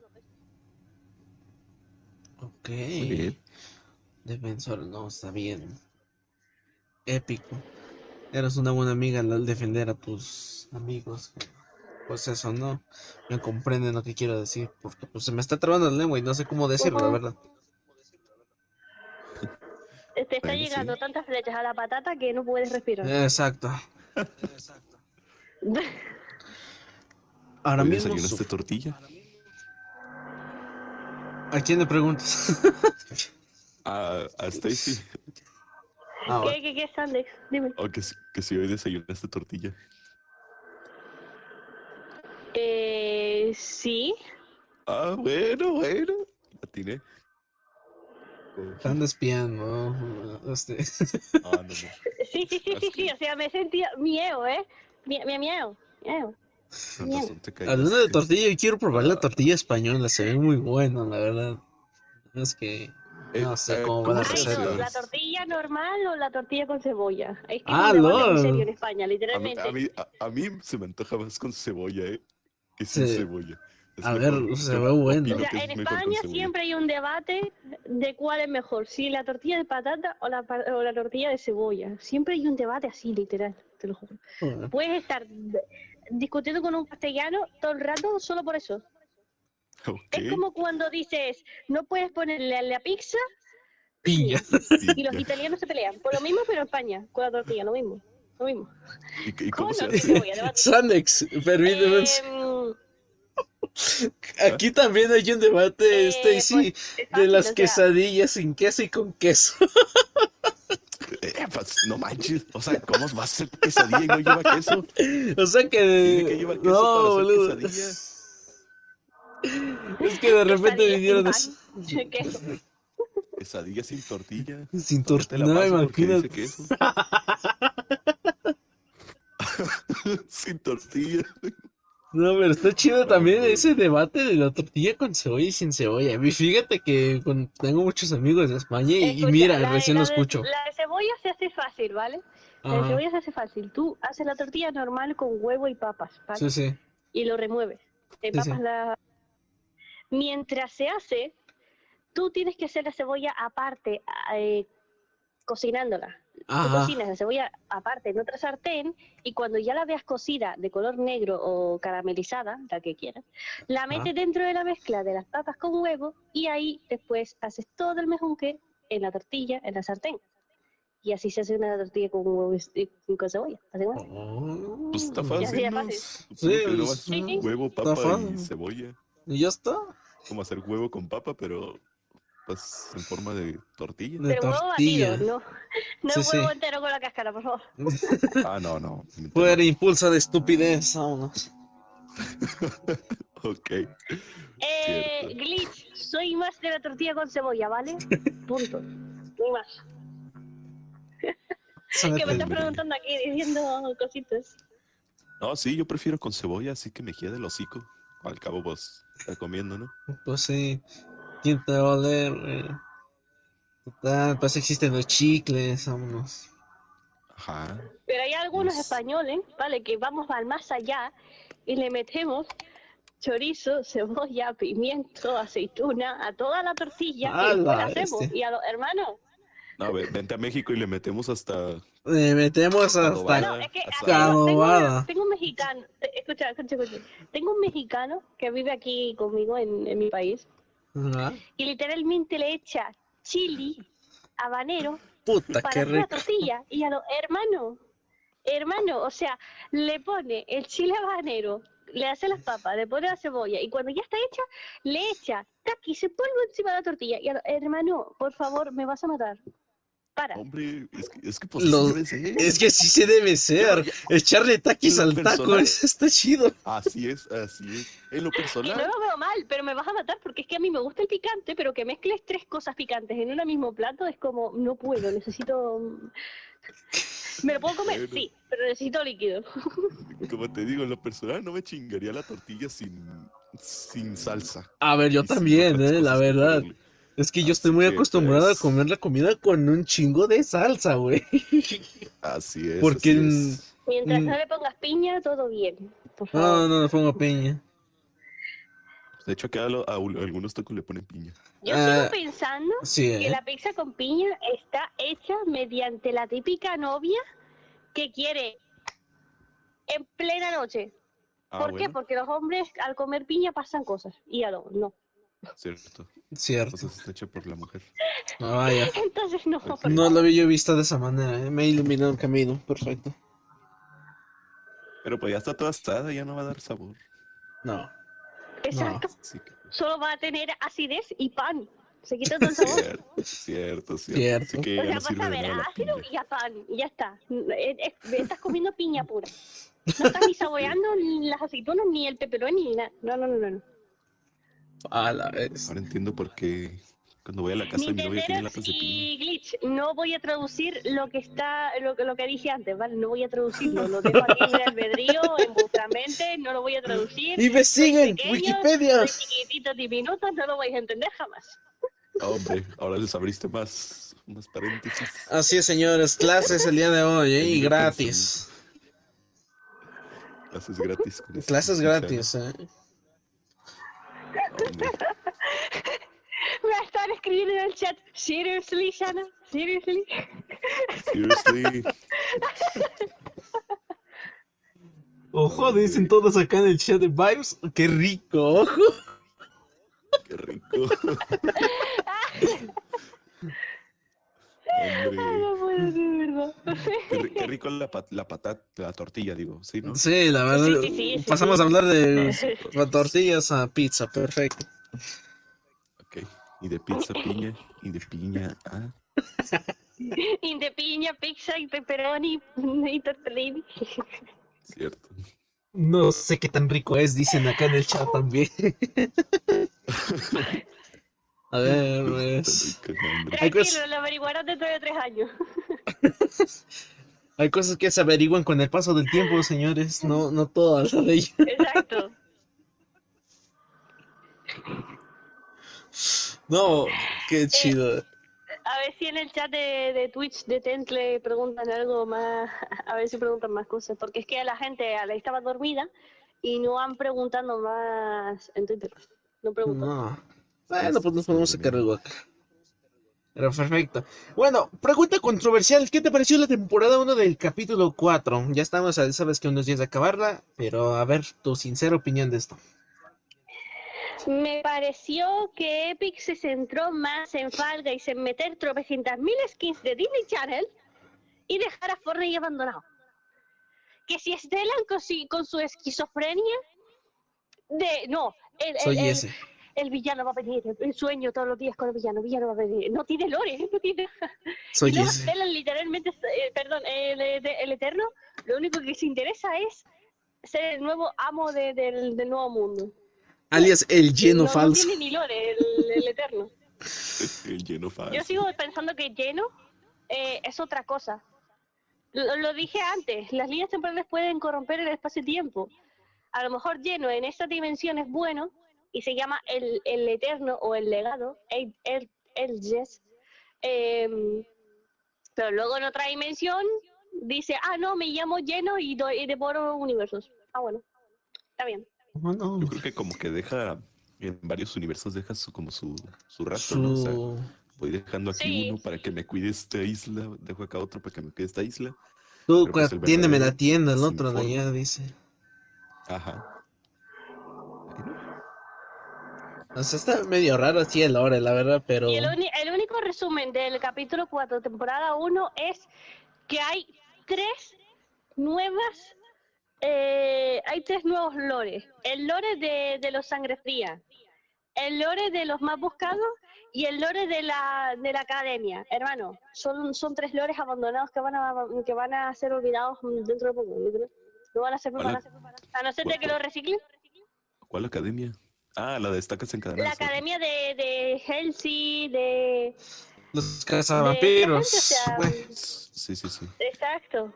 Ok. Defensor, no, está bien. Épico. Eres una buena amiga al defender a tus amigos. Pues eso, ¿no? Me comprenden lo que quiero decir. Porque pues se me está trabando la lengua y no sé cómo decirlo, la verdad. Te está Bueno, sí. llegando tantas flechas a la patata que no puedes respirar. Exacto. Ahora ¿Hoy mismo. desayunaste tortilla? ¿A quién le preguntas? A, a Stacy. Ah. ¿Qué, qué, qué, Sandex? Dime. O que, si- que si hoy desayunaste tortilla. Eh, sí. Ah, bueno, bueno. La atiné. Están espiando. ¿no? Este. Ah, no, no. Sí, sí, sí, sí, sí. O sea, me sentía miedo, ¿eh? Mie- mie- Miedo. Miedo. Te Hablando de tortilla, yo quiero probar la tortilla española. Se ve muy buena, la verdad. Es que. No Eh, sé cómo ¿cómo van a hacer. no, hace? ¿la tortilla normal o la tortilla con cebolla? Es que Ah, serio en España, A mí, a, mí, a, a mí se me antoja más con cebolla, ¿eh? Que sin Sí. cebolla. Es A mejor. ver, se ve bueno. opino O sea, que es en España siempre hay un debate de cuál es mejor, si la tortilla de patata o la, o la tortilla de cebolla. Siempre hay un debate así, literal, te lo juro. Puedes estar discutiendo con un castellano todo el rato solo por eso. Es como cuando dices, no puedes ponerle a la pizza Piña. y los italianos se pelean. Por lo mismo, pero en España, con la tortilla, lo mismo. Lo mismo. ¿Y, y cómo se hace? Sandex, permíteme. Em, Aquí también hay un debate, eh, Stacy, es de fácil, las o sea, quesadillas sin queso y con queso. Eh, pues, no manches. O sea, ¿cómo va a ser quesadilla y no lleva queso? O sea que. Que queso No, boludo. quesadilla. Es que de repente vinieron. Queso. Quesadilla sin tortilla. Sin tortilla. la No, dice queso. sin tortilla. No, pero está chido también güey. ese debate de la tortilla con cebolla y sin cebolla. Y fíjate que con- tengo muchos amigos de España y, mira, la recién la lo de- escucho. La de cebolla se hace fácil, ¿vale? La de cebolla se hace fácil. Tú haces la tortilla normal con huevo y papas, ¿vale? Sí, sí. Y lo remueves. Te Sí, sí. papas la... Mientras se hace, tú tienes que hacer la cebolla aparte, eh, cocinándola. Tú cocinas la cebolla aparte en otra sartén y cuando ya la veas cocida de color negro o caramelizada, la que quieras, la metes dentro de la mezcla de las papas con huevo y ahí después haces todo el mejunque en la tortilla, en la sartén. Y así se hace una tortilla con huevo y con cebolla. Así como- Oh. Pues está fácil, sí, ¿no? fácil. Sí, es- huevo, papa y cebolla. Y ya está. Como hacer huevo con papa, pero pues en forma de tortilla. De Pero huevo batido, tortilla. no, no Sí, huevo sí. entero con la cáscara, por favor. Ah, no, no. Fuera impulso de estupidez, vámonos. Ok. Eh. Glitch, soy más de la tortilla con cebolla, ¿vale? Punto. No más. Que me estás preguntando aquí diciendo cositas. No, sí, yo prefiero con cebolla, así que me queda el hocico. Al cabo, pues, está comiendo, ¿no? Pues sí. ¿Quién te va a oler, güey? Total, pues existen los chicles, vámonos. Ajá. Pero hay algunos Pues- españoles, ¿vale? Que vamos al más allá y le metemos chorizo, cebolla, pimiento, aceituna a toda la tortilla ¡A y después la la hacemos. bestia! Y a los hermanos, No, ve- vente a México y le metemos hasta. Le metemos hasta. Adobada. no, es que asada. tengo, tengo, tengo un mexicano, escucha, escucha, escucha. Tengo un mexicano que vive aquí conmigo en, en mi país Y literalmente le echa chili, habanero Puta, para qué rico. tortilla y a los hermanos, hermano, o sea, le pone el chile habanero, le hace las papas, le pone la cebolla y cuando ya está hecha, le echa taqui, se polvo encima de la tortilla y a los hermano, por favor, me vas a matar. Para. Hombre, es que, es que pues Lo- así debe ser. Es que sí se debe ser. Echarle taquis al taco, personal- eso está chido. Así es, así es. En lo Y no personal, lo veo mal, pero me vas a matar porque es que a mí me gusta el picante, pero que mezcles tres cosas picantes en un mismo plato es como, no puedo, necesito... ¿Me lo puedo comer? Bueno. Sí, pero necesito líquido. como te digo, en lo personal no me chingaría la tortilla sin, sin salsa. A ver, yo y también, eh, la verdad. ponerle. Es que yo Así estoy muy acostumbrado pues- a comer la comida con un chingo de salsa, güey. Así es. Porque así en- es. Mientras no le pongas piña, todo bien. Por favor. No, no, no pongo piña. De hecho, acá a, lo- a algunos tacos le ponen piña. Yo Ah, sigo pensando Sí, que ¿eh? la pizza con piña está hecha mediante la típica novia que quiere en plena noche. Ah, ¿Por qué? bueno, Porque los hombres al comer piña pasan cosas y a lo no. Cierto. Cierto. Entonces está hecha por la mujer. Ah, vaya. Entonces no. Ok. No lo había yo visto de esa manera, ¿eh? me iluminó el camino. Perfecto. Pero pues ya está toda asada, ya no va a dar sabor. No. Exacto. Solo va a tener acidez y pan. Se quita todo el sabor. cierto, cierto, cierto. Cierto. Que O sea, no vas a ver la ácido piña. y a pan, y ya está. Eh, eh, Estás comiendo piña pura. No estás ni saboreando ni las aceitunas, ni el pepperoni, ni nada. No, no, no, no. No. A la vez. Ahora entiendo por qué cuando voy a la casa de mi novia tiene piña. y Glitch, no voy a traducir lo que está, lo, que- lo que dije antes, ¿vale? No voy a traducirlo, lo dejo aquí en el albedrío, en vuestra mente, no lo voy a traducir. Investiguen, pequeño, Wikipedia. Soy chiquitito, diminuto, no lo vais a entender jamás. Hombre, ahora les abriste más, más paréntesis. Así es, señores, clases el día de hoy, ¿eh? Y gratis. Clases gratis. con este Clases gratis, ¿eh? Me están escribiendo en el chat, seriously, Shana, seriously. seriously. Ojo, dicen todos acá en el chat de Vibes. Qué rico, ojo. Qué rico. Ay, Hombre, no puedo ser verdad. qué, qué rico la, pat- la patata, la tortilla, digo, ¿sí, no? Sí, la verdad. Sí, sí, sí, sí, Pasamos sí. a hablar de tortillas a pizza, perfecto. Ok. Y de pizza piña, y de piña a... Y de piña, pizza y pepperoni y tortellini. Cierto. No sé qué tan rico es, dicen acá en el chat también. A ver, pues. Qué nombre. Hay cosas- Tranquilo, lo averiguarás dentro de tres años. Hay cosas que se averiguan con el paso del tiempo, señores. No, no todas las de ellas. Exacto. No, qué chido. A ver si en el chat de, de Twitch de Tent le preguntan algo más, a ver si preguntan más cosas, porque es que la gente a la- estaba dormida y no han preguntando más en Twitter. No preguntan. No. Bueno, pues nos podemos sacar algo acá. Pero perfecto. Bueno, pregunta controversial. ¿Qué te pareció la temporada 1 del capítulo 4? Ya estamos, a- sabes que unos días de acabarla, pero a ver tu sincera opinión de esto. Me pareció que Epic se centró más en Fall Guys, en meter tropecientas mil skins de Disney Channel y dejar a Fortnite abandonado. Que si Stellan con, su- con su esquizofrenia de... No, el, el- Soy el- ese. el villano va a venir, el sueño todos los días con el villano, el villano va a venir. No tiene lore, no tiene... Soy y ese. Stellan literalmente, eh, perdón, el, el- el Eterno, lo único que se interesa es ser el nuevo amo de- del, del nuevo mundo. Alias el lleno no, falso. No tiene ni lore el, el Eterno. El lleno falso. Yo sigo pensando que lleno eh, es otra cosa. Lo, lo dije antes, las líneas temporales pueden corromper el espacio-tiempo. A lo mejor lleno en esta dimensión es bueno y se llama el, el eterno o el legado, el, el, el yes. Em, pero luego en otra dimensión dice, ah, no, me llamo lleno y, doy, y devoro universos. Ah, bueno, está bien. Bueno, Yo creo que como que deja, en varios universos deja su, como su, su rastro, ¿no? O sea, voy dejando aquí Sí. uno para que me cuide esta isla, dejo acá otro para que me cuide esta isla. Tú, pues atiéndeme la tienda, el otro de allá dice. Ajá. Ahí no. O sea, está medio raro así el lore, la verdad, pero... Y el, el único resumen del capítulo 4, temporada 1, es que hay tres nuevas. eh, hay tres nuevos lores. El lore de, de los sangre fría, el lore de los más buscados y el lore de la, de la academia. Hermano, son, son tres lores abandonados que van, a, que van a ser olvidados dentro de poco. No van a ser ¿Cuál preparados. A no ser de que lo reciclen. ¿Cuál academia? Ah, la de estacas encadenadas. La academia de, de Helsi, de. Los cazavampiros. De- o sea, Bueno, Sí, sí, sí. Exacto.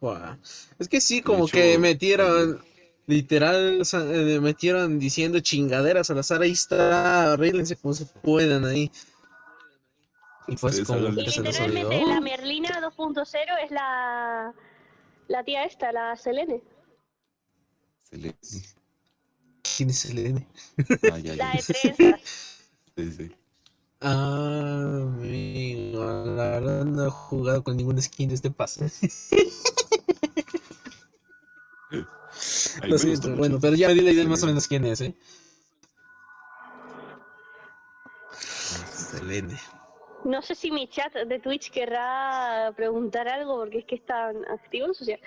Buah. Es que sí, como hecho, que metieron, literal, eh, metieron diciendo chingaderas al azar, ahí está, arréglense como se puedan ahí. Y pues como Y literalmente la Merlina 2.0 es la. La tía esta, la Selene. Selene. ¿Quién es Selene? Ah, ya, La ya. de trenzas. Sí, sí. Ah, amigo, la verdad no he jugado con ningún skin de este pase. Lo siento, mucho. bueno, pero ya me di la idea Sí. más o menos quién es, ¿eh? Selene. No sé si mi chat de Twitch querrá preguntar algo porque es que están activos. O sea.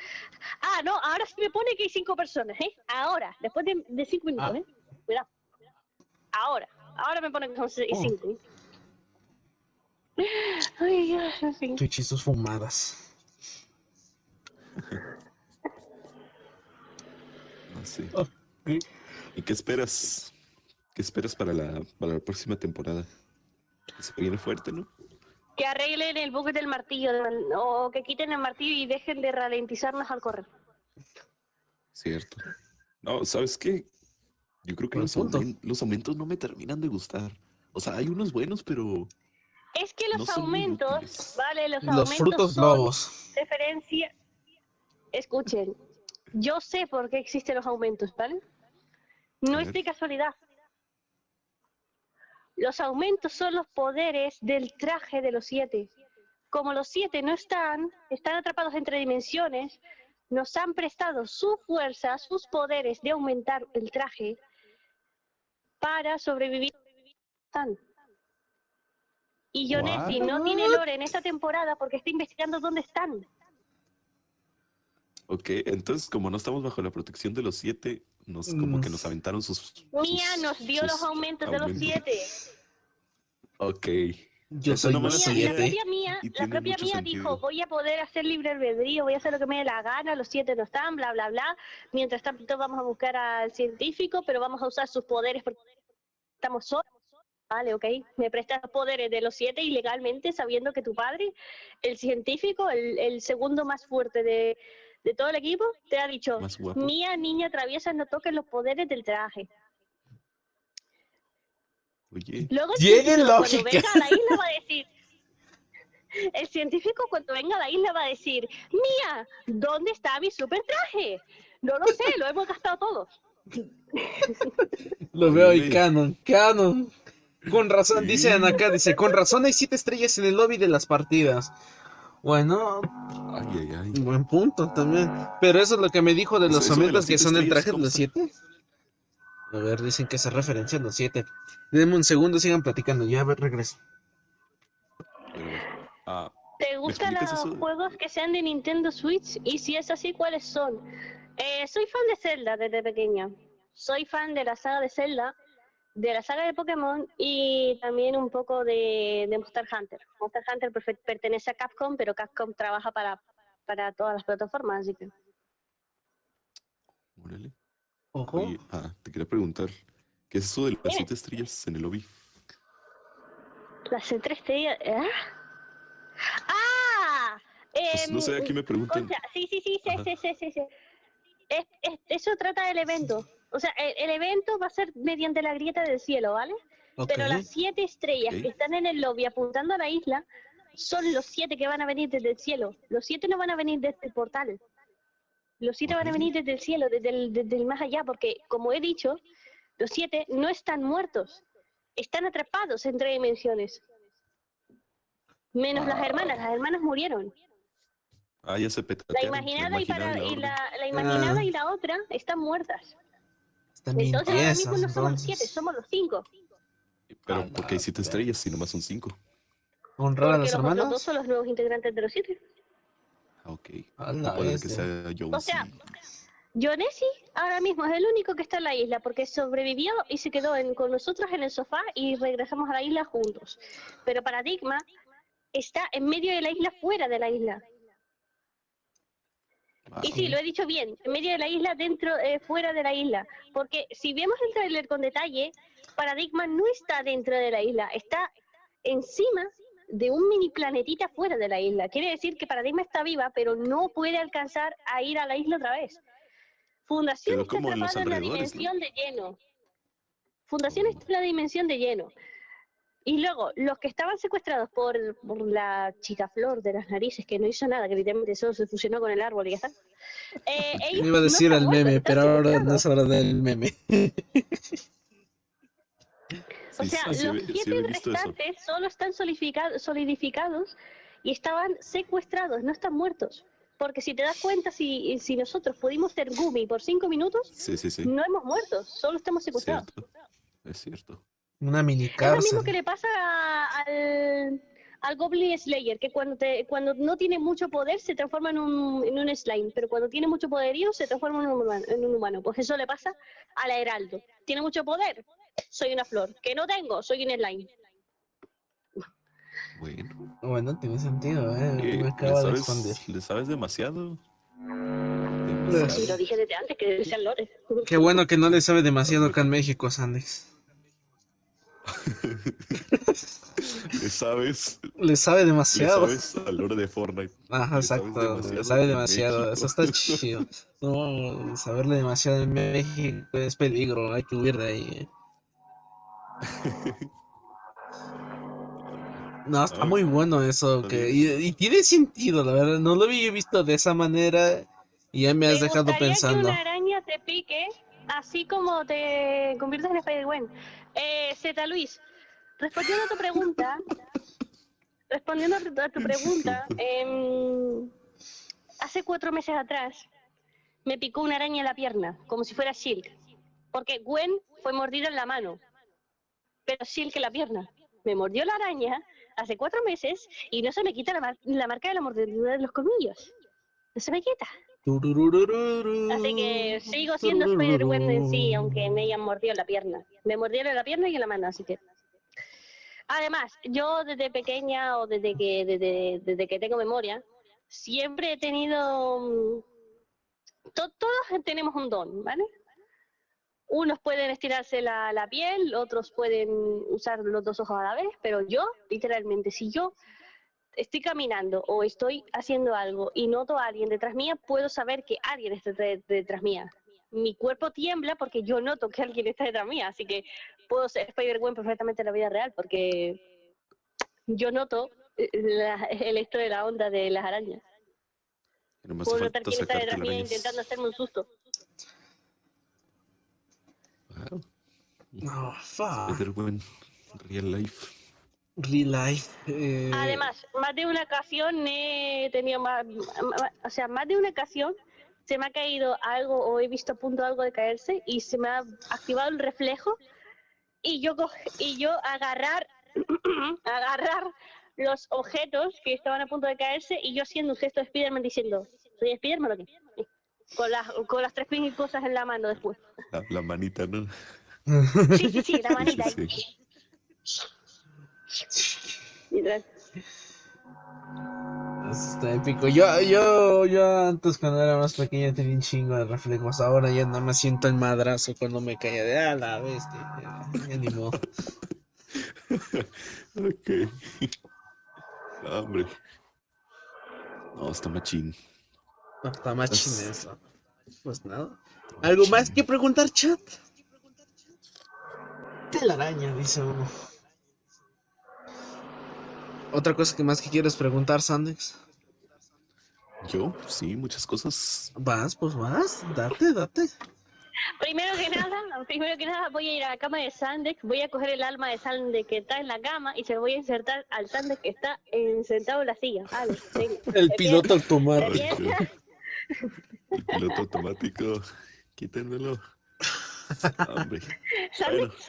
Ah, no, ahora sí me pone que hay cinco personas, ¿eh? Ahora, después de, de cinco minutos, Ah. ¿eh? Cuidado. Ahora, ahora me pone que son seis- Oh. cinco. ¿eh? Ay, Dios, en fin. Twitch y sus fumadas. Ah, sí. ¿Y qué esperas? ¿Qué esperas para la, para la próxima temporada? Se viene fuerte, ¿no? Que arreglen el bug del martillo o que quiten el martillo y dejen de ralentizarnos al correr. Cierto. No, ¿sabes qué? Yo creo que los, punto. aumen- los aumentos no me terminan de gustar. O sea, hay unos buenos, pero Es que los No aumentos, vale, los, Los aumentos frutos son lobos. referencia. Escuchen, yo sé por qué existen los aumentos, ¿vale? No es de casualidad. Los aumentos son los poderes del traje de los siete. Como los siete no están, están atrapados entre dimensiones, nos han prestado su fuerza, sus poderes de aumentar el traje para sobrevivir. Y Jonessi no tiene lore en esta temporada porque está investigando dónde están. ok. Entonces, como no estamos bajo la protección de los siete, nos como que Mm. nos aventaron sus. Mía sus- nos dio los sus aumentos de los aumentos. siete. Ok. Yo Eso soy no me Mía, la propia mía, la propia mía dijo, voy a poder hacer libre albedrío, voy a hacer lo que me dé la gana, los siete no están, bla, bla, bla. Mientras tanto vamos a buscar al científico, pero vamos a usar sus poderes porque estamos solos. Vale, ok. Me prestas los poderes de los siete ilegalmente, sabiendo que tu padre, el científico, el, el segundo más fuerte de, de todo el equipo, te ha dicho. Mía, niña traviesa, no toques los poderes del traje. Oye, Luego el cuando venga a la isla va a decir, el científico cuando venga a la isla va a decir, Mía, ¿dónde está mi super traje? No lo sé, lo hemos gastado todo. Lo veo ahí. Canon, Canon. Con razón, Sí. dice acá, dice, con razón hay siete estrellas en el lobby de las partidas. Bueno, ay, ay, ay. buen punto también. Pero eso es lo que me dijo de los las que son el traje de ¿cómo los siete. A ver, dicen que se referencia a los siete. Denme un segundo, sigan platicando, ya a ver, regreso. Pero, ah, ¿Te gustan los eso? juegos que sean de Nintendo Switch? Y si es así, ¿cuáles son? Eh, soy fan de Zelda desde pequeña. Soy fan de la saga de Zelda, de la saga de Pokémon y también un poco de, de Monster Hunter. Monster Hunter pertenece a Capcom, pero Capcom trabaja para, para todas las plataformas, así que... órale. Ojo. Oye, ah, te quería preguntar, ¿qué es eso de las Dime. siete estrellas en el lobby? Las tres estrellas... ¿ah? ¡Ah! Pues, no sé, Em, aquí me preguntan. O sea, sí, sí, sí, sí, sí, sí, sí, sí. Es- es- eso trata del evento. O sea, el, el evento va a ser mediante la grieta del cielo, ¿vale? Pero las siete estrellas que están en el lobby apuntando a la isla son los siete que van a venir desde el cielo. Los siete no van a venir desde el portal. Los siete van a venir desde el cielo, desde el, desde el más allá, porque como he dicho, los siete no están muertos. Están atrapados entre dimensiones. Menos las Ah. hermanas, las hermanas murieron. Ah, ya se La petatearon. imaginada, y, para, y, la, la imaginada Ah. y la otra están muertas. Entonces ahora mismo no somos los siete, somos los cinco. Pero Ah, porque hay siete estrellas y nomás son cinco. Honrar a los otros dos hermanas. son los nuevos integrantes de los siete. Ah, ok. No puede que sea O sea, y- Jonessi ahora mismo es el único que está en la isla porque sobrevivió y se quedó en- con nosotros en el sofá y regresamos a la isla juntos. Pero Paradigma está en medio de la isla, fuera de la isla. Y sí, lo he dicho bien, en medio de la isla, dentro, eh, fuera de la isla. Porque si vemos el trailer con detalle, Paradigma no está dentro de la isla, está encima de un mini planetita fuera de la isla. Quiere decir que Paradigma está viva, pero no puede alcanzar a ir a la isla otra vez. Fundación está en atrapada en la dimensión de lleno. Fundación está en la dimensión de lleno. Y luego, los que estaban secuestrados por, por la chica flor de las narices, que no hizo nada, que literalmente solo se fusionó con el árbol y ya está. Eh, ellos iba a no decir el muertos, meme, pero ahora no es hora del meme. O sea, sí, sí, los sí siete visto eso. restantes solo están solidifica- solidificados y estaban secuestrados, no están muertos. Porque si te das cuenta, si, si nosotros pudimos ser Gumi por cinco minutos, Sí, sí, sí. no hemos muerto, solo estamos secuestrados. Cierto. Es cierto. Una mini Es lo mismo que le pasa a- al, al Goblin Slayer, que cuando, te, cuando no tiene mucho poder se transforma en un, en un slime, pero cuando tiene mucho poderío se transforma en un, humano, en un humano. Pues eso le pasa a la Heraldo. Tiene mucho poder, soy una flor. Que no tengo, soy un slime. Bueno. Bueno, tiene sentido, ¿eh? Eh, Me ¿le, de sabes, ¿Le sabes demasiado? Sí, lo dije desde antes, que decían lores. Qué bueno que no le sabe demasiado acá en México, Sandex. ¿Le sabes? Le sabe ¿Le demasiado. sabes al lore de Fortnite? Ajá, le sabes exacto. demasiado Le sabe demasiado. Eso está chido. No, saberle demasiado en México es peligro. Hay que huir de ahí. ¿eh? No, está Ah, muy bueno eso. que y, y tiene sentido, la verdad. No lo había visto de esa manera. Y ya me has ¿Te dejado pensando. que una araña te pique así como te conviertes en Spider-Gwen? Eh, Zeta Luis, respondiendo a tu pregunta, respondiendo a tu, a tu pregunta, em, hace cuatro meses atrás me picó una araña en la pierna, como si fuera Silk, porque Gwen fue mordida en la mano, pero Silk en la pierna. Me mordió la araña hace cuatro meses y no se me quita la, mar- la marca de la mordedura de los colmillos. No se me quita. Así que sigo siendo Spider-Gwen en sí, aunque me hayan mordido la pierna. Me mordieron la pierna y en la mano, así que. Además, yo desde pequeña o desde que, desde, desde que tengo memoria, siempre he tenido. mm, to- todos tenemos un don, ¿vale? Unos pueden estirarse la, la piel, otros pueden usar los dos ojos a la vez, pero yo, literalmente, si yo estoy caminando o estoy haciendo algo y noto a alguien detrás mía, puedo saber que alguien está de- detrás mía. Mi cuerpo tiembla porque yo noto que alguien está detrás mía, así que puedo ser Spider-Gwen perfectamente en la vida real porque yo noto eh, la- el esto de la onda de las arañas. No me hace Puedo notar quién está detrás la mía intentando hacerme un susto. Wow. Fuck. Spider-Gwen, real life. Real life. eh, Además, más de una ocasión he tenido más, o sea, más de una ocasión se me ha caído algo o he visto a punto algo de caerse y se me ha activado el reflejo y yo y yo agarrar agarrar los objetos que estaban a punto de caerse y yo haciendo un gesto de Spiderman diciendo, ¿soy Spiderman o qué? Con las, con las tres pin- cosas en la mano después. La, la manita, ¿no? Sí, sí, sí, la manita. Sí. Literal. Eso está épico. Yo, yo, yo antes cuando era más pequeño tenía un chingo de reflejos. Ahora ya no me siento el madrazo cuando me caía de a la bestia. Ya, ya ni modo. Ok. No, hombre. No, está machín. No, está más chino eso. Pues nada. ¿Algo más que preguntar, chat? Telaraña, dice uno. ¿Otra cosa que más que quieres preguntar, Sandex? Yo, sí, muchas cosas. Vas, pues vas. Date, date. Primero que nada, primero que nada voy a ir a la cama de Sandex, voy a coger el alma de Sandex que está en la cama y se lo voy a insertar al Sandex que está en- sentado en la silla. Vale, venga. El piloto automático. El piloto automático, quítenmelo. Hombre,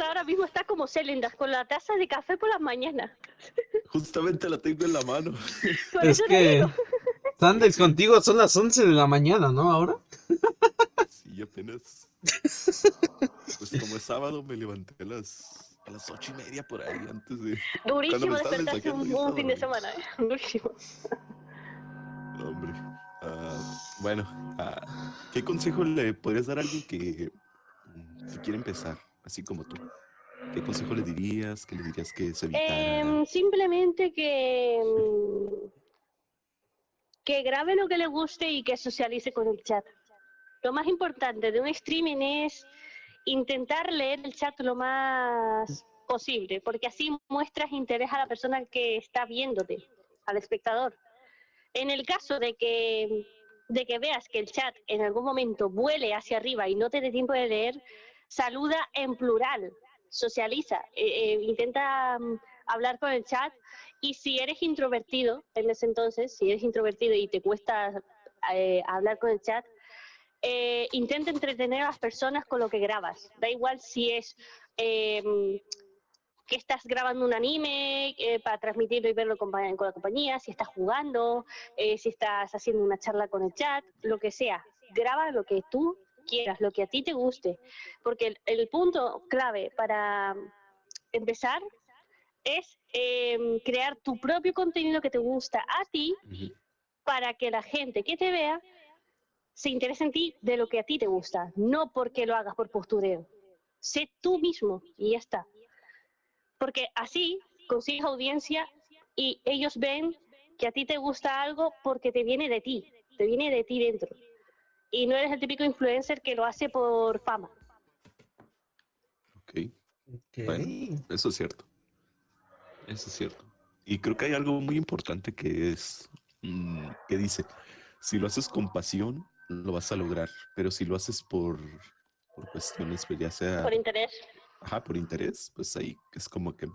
ahora mismo está como Celindas con la taza de café por las mañanas. justamente la tengo en la mano. Por Es eso te que digo. Sandex contigo son las 11 de la mañana, ¿no? Ahora. Sí, apenas. Pues como es sábado, me levanté a las, a las ocho y media por ahí antes de. Durísimo despertarse un, un fin de semana, ¿eh? Durísimo. No, hombre. Ah, bueno, ah, ¿qué consejo le podrías dar a alguien que, que quiere empezar, así como tú? ¿Qué consejo le dirías? ¿Qué le dirías que se evitara? Em, simplemente que mm, que grabe lo que le guste y que socialice con el chat. Lo más importante de un streaming es intentar leer el chat lo más posible, porque así muestras interés a la persona que está viéndote, al espectador. En el caso de que, de que veas que el chat en algún momento vuele hacia arriba y no te dé tiempo de leer, saluda en plural, socializa, eh, eh, intenta mm, hablar con el chat y si eres introvertido en ese entonces, si eres introvertido y te cuesta eh, hablar con el chat, intenta entretener a las personas con lo que grabas. Da igual si es que estás grabando un anime para transmitirlo y verlo con, la compañía, si estás jugando, si estás haciendo una charla con el chat, lo que sea. Graba lo que tú quieras, lo que a ti te guste. Porque el, el punto clave para empezar es em, crear tu propio contenido que te gusta a ti para que la gente que te vea se interesa en ti de lo que a ti te gusta, no porque lo hagas por postureo. Sé tú mismo y ya está. Porque así consigues audiencia y ellos ven que a ti te gusta algo porque te viene de ti, te viene de ti dentro. Y no eres el típico influencer que lo hace por fama. Ok. okay. Bueno, eso es cierto. Eso es cierto. Y creo que hay algo muy importante que es, mmm, que dice, si lo haces con pasión, lo vas a lograr, pero si lo haces por, por cuestiones, pues ya sea... Por interés. Ajá, por interés, pues ahí es como que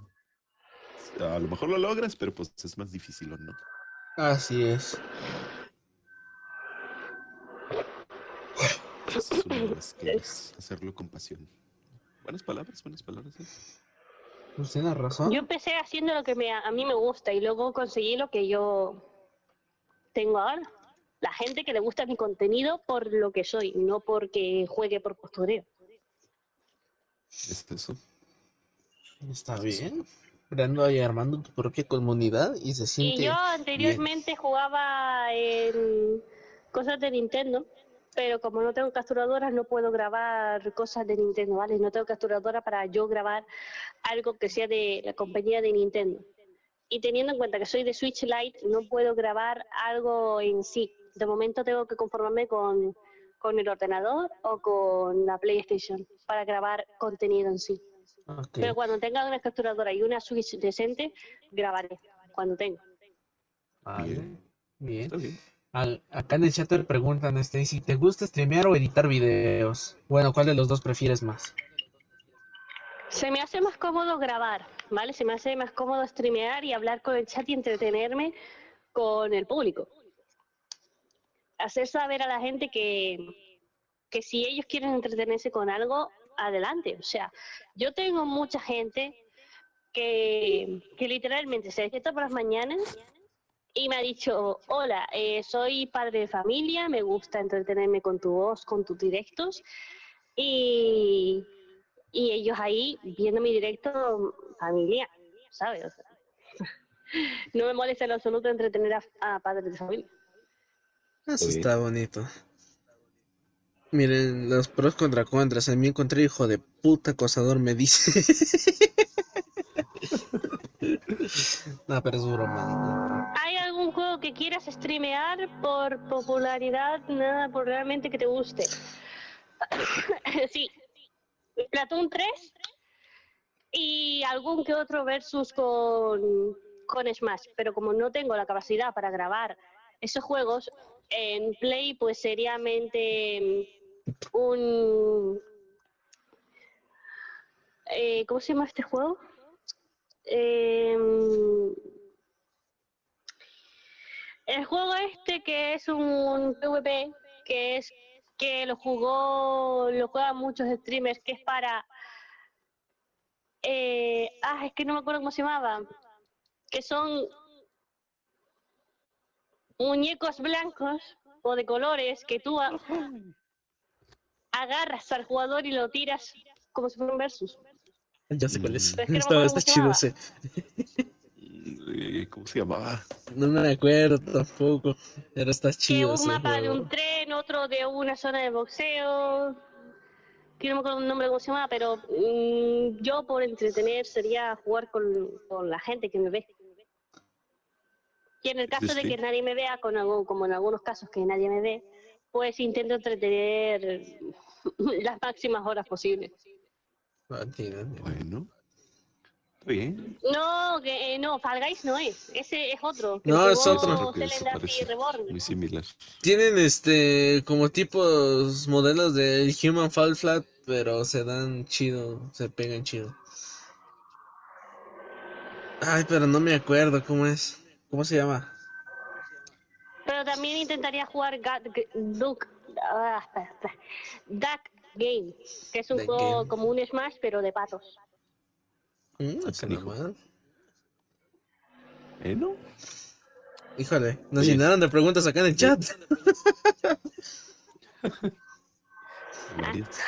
a lo mejor lo logras, pero pues es más difícil, ¿o no? Así es. Eso es una de las que es hacerlo con pasión. Buenas palabras, buenas palabras. ¿eh? Pues tiene razón. Yo empecé haciendo lo que me, a mí me gusta y luego conseguí lo que yo tengo ahora la gente que le gusta mi contenido por lo que soy, no porque juegue por postureo. ¿Es eso? Está bien. Creando y armando tu propia comunidad y se siente. Y yo anteriormente bien. jugaba en cosas de Nintendo, pero como no tengo capturadoras, no puedo grabar cosas de Nintendo, ¿vale? No tengo capturadora para yo grabar algo que sea de la compañía de Nintendo. Y teniendo en cuenta que soy de Switch Lite, no puedo grabar algo en sí, de momento tengo que conformarme con, con, el ordenador o con la PlayStation para grabar contenido en sí. Okay. Pero cuando tenga una capturadora y una Switch decente, grabaré cuando tenga. Vale. Bien. bien. Al, acá en el chat te preguntan, Stacy, ¿te gusta streamear o editar videos? Bueno, ¿cuál de los dos prefieres más? Se me hace más cómodo grabar, ¿vale? Se me hace más cómodo streamear y hablar con el chat y entretenerme con el público hacer saber a la gente que, que si ellos quieren entretenerse con algo, adelante. O sea, yo tengo mucha gente que, que literalmente se despierta por las mañanas y me ha dicho, hola, eh, soy padre de familia, me gusta entretenerme con tu voz, con tus directos. Y, y ellos ahí viendo mi directo familia, ¿sabes? O sea, no me molesta en absoluto entretener a, a padres de familia. Eso está bonito. Miren, los pros contra contras. A mí encontré hijo de puta acosador, me dice. no, pero es broma. ¿Hay algún juego que quieras streamear por popularidad? Nada, por realmente que te guste. sí. Platoon 3 y algún que otro versus con, con Smash. Pero como no tengo la capacidad para grabar esos juegos, en Play pues seriamente un... Eh, ¿Cómo se llama este juego? Eh, el juego este que es un PvP, que es que lo jugó, lo juegan muchos streamers, que es para... Eh, ah, es que no me acuerdo cómo se llamaba. Que son muñecos blancos o de colores que tú agarras al jugador y lo tiras como si fuera un versus. Ya sé cuál es. Es que no Está, chido llamaba. ese. Eh, ¿Cómo se llamaba? No me acuerdo tampoco. Pero está Que chido un ese mapa de juego. un tren, otro de una zona de boxeo. Que no me acuerdo el nombre cómo se llama, pero mm, yo por entretener sería jugar con, con la gente que me ve. Y en el caso de que nadie me vea, con algún- como en algunos casos que nadie me ve, pues intento entretener las máximas horas posibles. Bueno. Está bien. No, que eh, no, Fall Guys no es. Ese es otro. que No, es otro. Muy similar. Tienen este como tipos modelos del Human Fall Flat, pero se dan chido, se pegan chido. Ay, pero no me acuerdo cómo es. ¿Cómo se llama? Pero también intentaría jugar Duck, ah, espera. Duck Game, que es un juego Game. como un Smash, pero de patos. Mm, Ah, canijo. mal. ¿Eh, no? Híjole, nos Oye. llenaron de preguntas acá en el chat. Varias.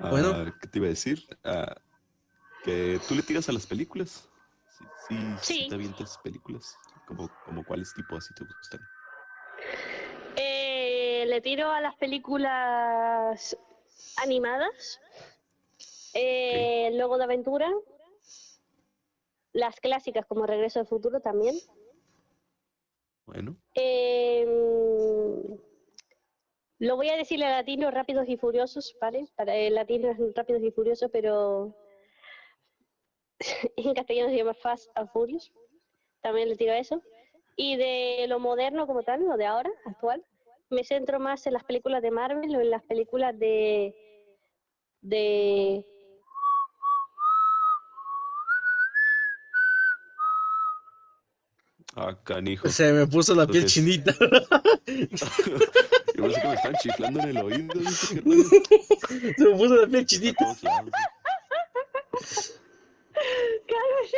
Bueno. Ah, ¿Qué te iba a decir? Ah, que tú le tiras a las películas. Sí, sí, sí Sí. te avientas películas. Como, como cuáles tipos así te gustan. Eh, le tiro a las películas animadas, eh, luego de aventura, las clásicas como Regreso al Futuro también. Bueno, Eh, lo voy a decir en latino, Rápidos y Furiosos, ¿vale? Para el latino es Rápidos y Furiosos, pero en castellano se llama Fast and Furious. También le tiro a eso. Y de lo moderno como tal, lo de ahora, actual, me centro más en las películas de Marvel o en las películas de... de ah, canijo. Se me puso la piel Entonces- chinita. Yo pensé que me están chiflando en el oído. Se me puso la piel chinita.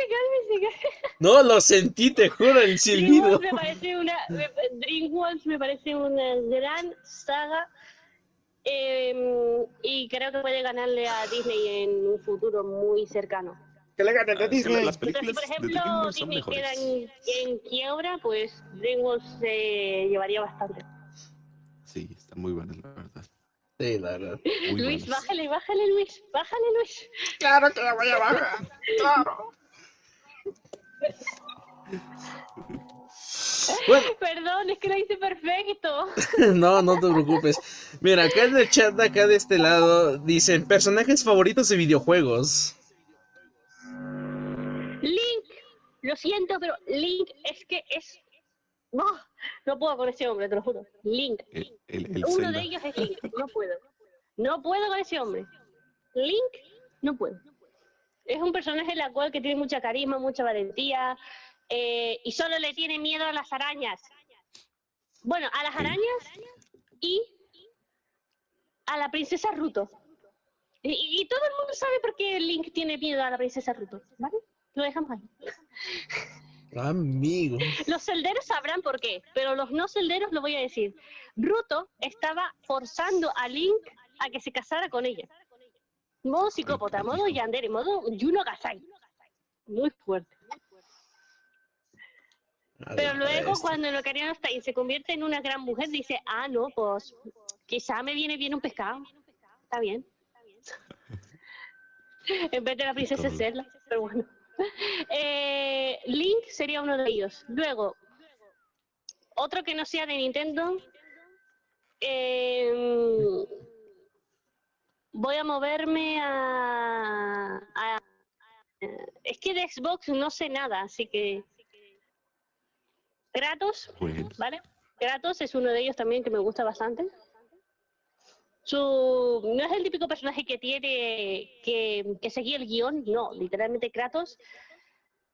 Cálmese, cálmese. No, lo sentí, te juro, el silbido. DreamWorks me parece una me- DreamWorks me parece una gran saga eh, y creo que puede ganarle a Disney en un futuro muy cercano. Que le ganen Ah, a la- Disney. las Entonces, películas por de ejemplo, son Disney queda en, en quiebra, pues DreamWorks se llevaría bastante. Sí, están muy buenas, la verdad. Sí, la verdad. Muy Luis, buenas. bájale, bájale, Luis, bájale, Luis. Claro que la voy a bajar. Claro. Bueno, Perdón, es que lo hice perfecto. no, no te preocupes. Mira, acá en el chat de acá de este lado dicen personajes favoritos de videojuegos. Link, lo siento, pero Link es que es... No, no puedo con ese hombre, te lo juro. Link. El, el, el Uno Zelda. de ellos es Link, no puedo. No puedo con ese hombre. Link, no puedo. Es un personaje en la cual que tiene mucha carisma, mucha valentía eh, y solo le tiene miedo a las arañas. Bueno, a las arañas y a la princesa Ruto. Y, todo el mundo sabe por qué Link tiene miedo a la princesa Ruto, ¿vale? Lo dejamos ahí. Amigo. Los celderos sabrán por qué, pero los no celderos lo voy a decir. Ruto estaba forzando a Link a que se casara con ella. Modo psicópata, modo yandere, modo Juno Gasai. Muy fuerte. Pero luego Este. cuando el Ocarina of Time se convierte en una gran mujer, dice, ah, no, pues quizá me viene bien un pescado. Está bien. en vez de la princesa. Zelda, pero bueno. Eh, Link sería uno de ellos. Luego, otro que no sea de Nintendo. em, voy a moverme a, a- Es que de Xbox no sé nada, así que... Kratos, Bueno, ¿vale? Kratos es uno de ellos también que me gusta bastante. Su, no es el típico personaje que tiene que, que seguir el guion, no, literalmente Kratos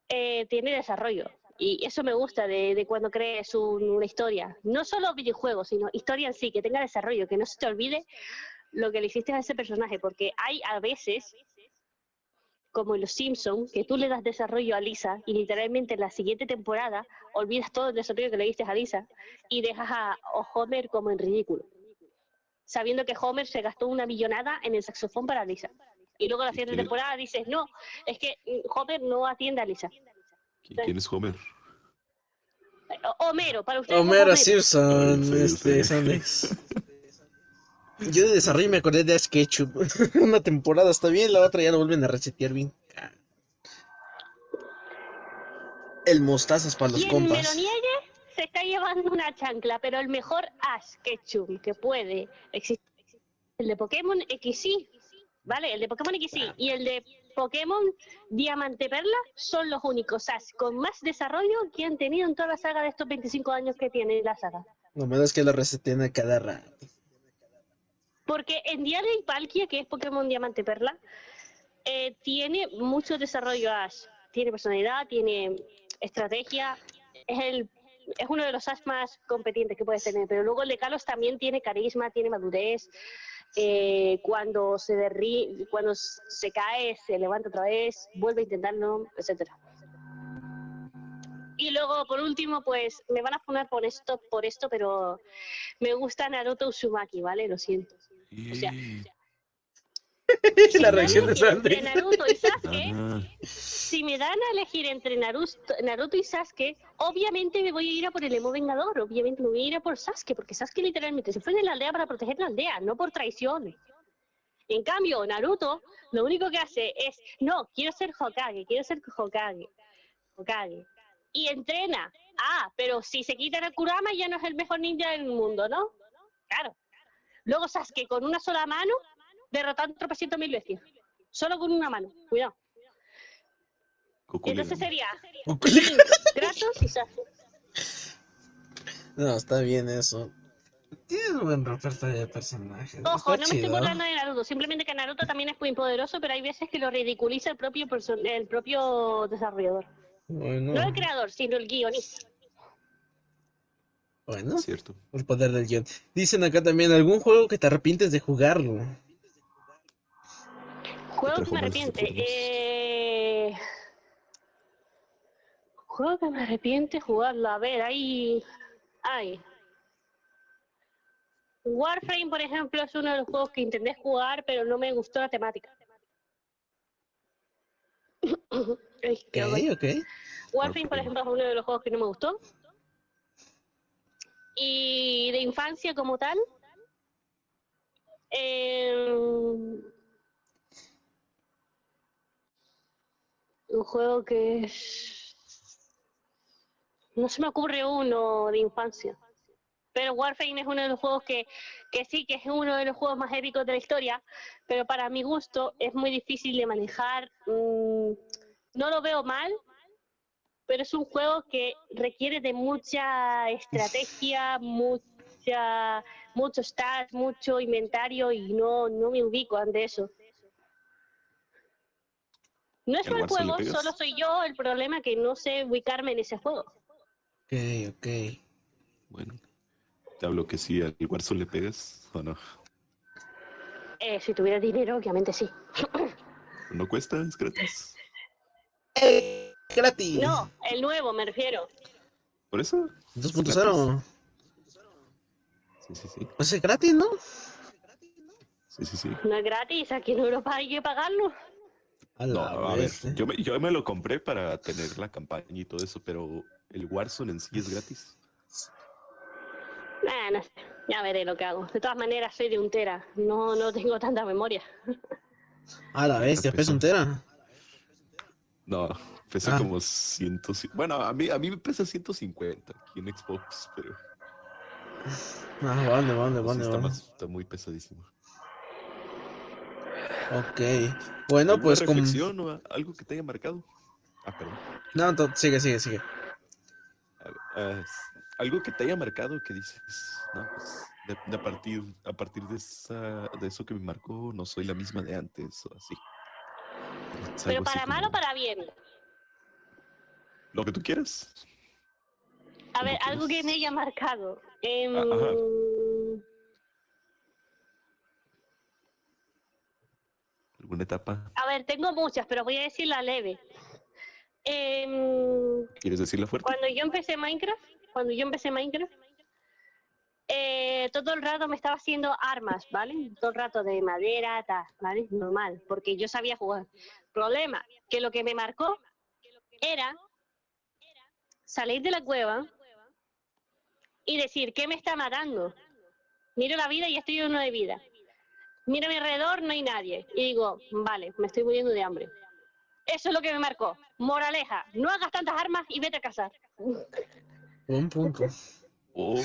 eh, tiene desarrollo. Y eso me gusta de, de cuando crees un- una historia. No solo videojuegos, sino historia en sí, que tenga desarrollo, que no se te olvide lo que le hiciste a ese personaje, porque hay a veces, como en Los Simpsons, que tú le das desarrollo a Lisa y literalmente en la siguiente temporada olvidas todo el desarrollo que le diste a Lisa y dejas a Homer como en ridículo, sabiendo que Homer se gastó una millonada en el saxofón para Lisa. Y luego en la ¿Y siguiente temporada dices, no, es que mm, Homer no atiende a Lisa. ¿quién, quién es Homer? O- Homero, para ustedes. es Homero Homero. Simpson, este. Sandex. Yo de desarrollo me acordé de Ash Ketchum. Una temporada está bien, la otra ya lo vuelven a resetear bien. El mostazas para los compas. niegue se está llevando una chancla, pero el mejor Ash Ketchum que puede existir el de Pokémon XY, ¿vale? El de Pokémon XY Ah. y el de Pokémon Diamante Perla son los únicos Ash con más desarrollo que han tenido en toda la saga de estos 25 años que tiene la saga. Lo malo es que lo resetean a cada rato. Porque en Diana y Palkia, que es Pokémon Diamante Perla, eh, tiene mucho desarrollo Ash. Tiene personalidad, tiene estrategia, es el es uno de los Ash más competentes que puedes tener, pero luego el de Kalos también tiene carisma, tiene madurez, eh, cuando se derri cuando se cae, se levanta otra vez, vuelve a intentarlo, etcétera. Y luego, por último, pues me van a poner por esto, por esto, pero me gusta Naruto Uzumaki, ¿vale? Lo siento. O sea, la reacción de entre Sandy. Naruto y Sasuke, Ah, si me dan a elegir entre Naruto, Naruto y Sasuke, obviamente me voy a ir a por el emo vengador, obviamente me voy a ir a por Sasuke, porque Sasuke literalmente se fue de la aldea para proteger la aldea, no por traiciones. En cambio, Naruto lo único que hace es, no, quiero ser Hokage, quiero ser Hokage, Hokage. Y entrena. Ah, pero si se quita el Kurama ya no es el mejor ninja del mundo, ¿no? Claro. Luego Sasuke con una sola mano derrotando tropecientos mil bestias. Solo con una mano, cuidado. Entonces sería Kratos y Sasuke. No, está bien eso. Tiene un buen repertorio de personajes. Ojo, está no me estoy burlando de Naruto, simplemente que Naruto también es muy poderoso, pero hay veces que lo ridiculiza el propio el propio desarrollador. Bueno, No el creador, sino el guionista. Bueno, Cierto. el poder del guion. Dicen acá también algún juego que te arrepientes de jugarlo. Juego que me arrepiente. Eh... Juego que me arrepiente jugarlo. A ver, ahí. Ay. Warframe, por ejemplo, es uno de los juegos que intenté jugar, pero no me gustó la temática. Ay, qué Ok, agua. ok. Warframe, por ejemplo, es uno de los juegos que no me gustó. Y de infancia como tal. em, un juego que es... No se me ocurre uno de infancia. Pero Warframe es uno de los juegos que, que sí, que es uno de los juegos más épicos de la historia, pero para mi gusto es muy difícil de manejar. mm, no lo veo mal, pero es un juego que requiere de mucha estrategia, mucha, mucho stats, mucho inventario y no, no me ubico ante eso. No es ¿El mal juego, solo soy yo el problema que no sé ubicarme en ese juego. Ok, ok. Bueno. Te hablo que sí, al Warzone le pegas o no. Eh, si tuviera dinero, obviamente sí. ¿No cuesta? ¿Es gratis? ¡Eh! ¡Gratis! No, el nuevo me refiero. ¿Por eso? 2.0. Sí, sí, sí. Pues es gratis, ¿no? Sí, sí, sí. No es gratis, aquí en Europa hay que pagarlo. A No, a ver, yo me, yo me lo compré para tener la campaña y todo eso, pero el Warzone en sí es gratis. Ah, no sé, ya veré lo que hago. De todas maneras, soy de un tera, no, no tengo tanta memoria. A la bestia, Empezó. pesa un tera. No, pesa Ah. como 100. Bueno, a mí, a mí me pesa 150 aquí en Xbox, pero Ah, vale, vale, sí vale, está, vale. más- está muy pesadísimo. Ok. Bueno, ¿Alguna pues como... o algo que te haya marcado? Ah, perdón. No, to- sigue, sigue, sigue. S- algo que te haya marcado que dices, no, pues, de, de a partir, a partir de, esa, de eso que me marcó, no soy la misma de antes o así. Pero para mal o como, para bien. Lo que tú quieras. A ver, algo que me haya marcado. Em, Ah. ¿Alguna etapa? a ver, tengo muchas, pero voy a decir la leve. Em, ¿Quieres decirla fuerte? cuando yo empecé Minecraft, cuando yo empecé Minecraft, eh, todo el rato me estaba haciendo armas, ¿vale? Todo el rato de madera, tal, ¿vale? Normal, porque yo sabía jugar. Problema, que lo que me marcó era salir de la cueva y decir, ¿qué me está matando? Miro la vida y estoy lleno de vida. Miro a mi alrededor, no hay nadie. Y digo, vale, me estoy muriendo de hambre. Eso es lo que me marcó. Moraleja, no hagas tantas armas y vete a cazar. Un punto. Oh,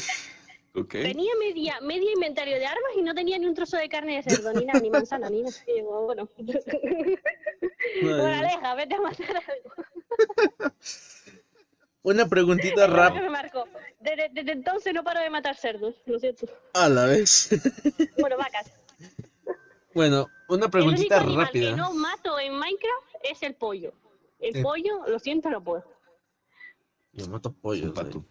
ok. Tenía media, media inventario de armas y no tenía ni un trozo de carne de cerdo, ni nada, ni manzana, ni nada. Y digo, bueno. Moraleja, vete a matar algo. Una preguntita rápida. Desde, desde entonces no paro de matar cerdos, lo siento. a la vez. Bueno, vacas. Bueno, una El único preguntita animal rápida. que no mato en Minecraft es el pollo. El Eh. pollo, lo siento, no puedo. Yo mato pollos. Un pato.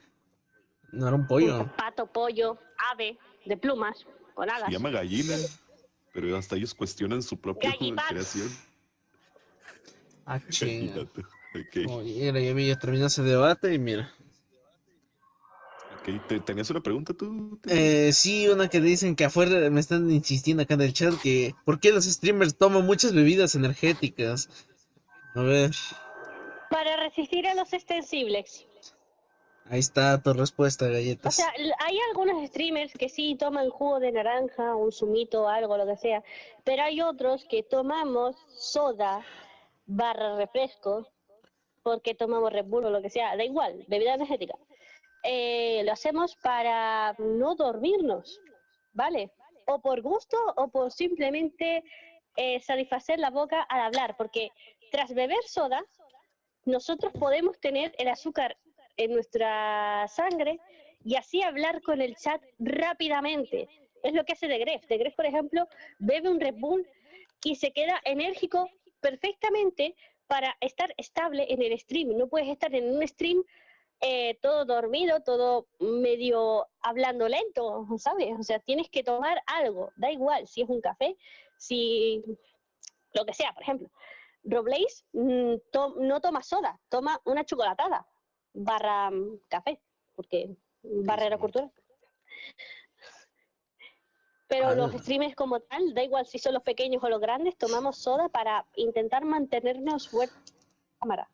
No era un pollo. Pato, pollo, ave, de plumas, con alas. Se llama gallina, pero hasta ellos cuestionan su propia creación. Ah, mira, ya, ya terminó ese debate y mira. ok. ¿Te- ¿Tenías una pregunta tú? Eh, sí, una que dicen que afuera me están insistiendo acá en el chat que ¿por qué los streamers toman muchas bebidas energéticas? A ver, Para resistir a los extensibles. ahí está tu respuesta, O galletas. sea, l- hay algunos streamers que sí toman jugo de naranja, un zumito, algo, lo que sea, pero hay otros que tomamos soda barra refresco, porque tomamos Red Bull o lo que sea, da igual, bebida energética. Eh, lo hacemos para no dormirnos, ¿vale? O por gusto o por simplemente eh, satisfacer la boca al hablar, porque tras beber soda, nosotros podemos tener el azúcar en nuestra sangre y así hablar con el chat rápidamente. Es lo que hace De Gref. De Gref, por ejemplo, bebe un Red Bull y se queda enérgico perfectamente para estar estable en el stream. No puedes estar en un stream eh, todo dormido, todo medio hablando lento, ¿sabes? O sea, tienes que tomar algo, da igual si es un café, si lo que sea, por ejemplo. Roblaze mm, to- no toma soda, toma una chocolatada barra mm, café, porque barrera cultural. Pero los Ah. streamers como tal, da igual si son los pequeños o los grandes, tomamos soda para intentar mantenernos fuertes la cámara.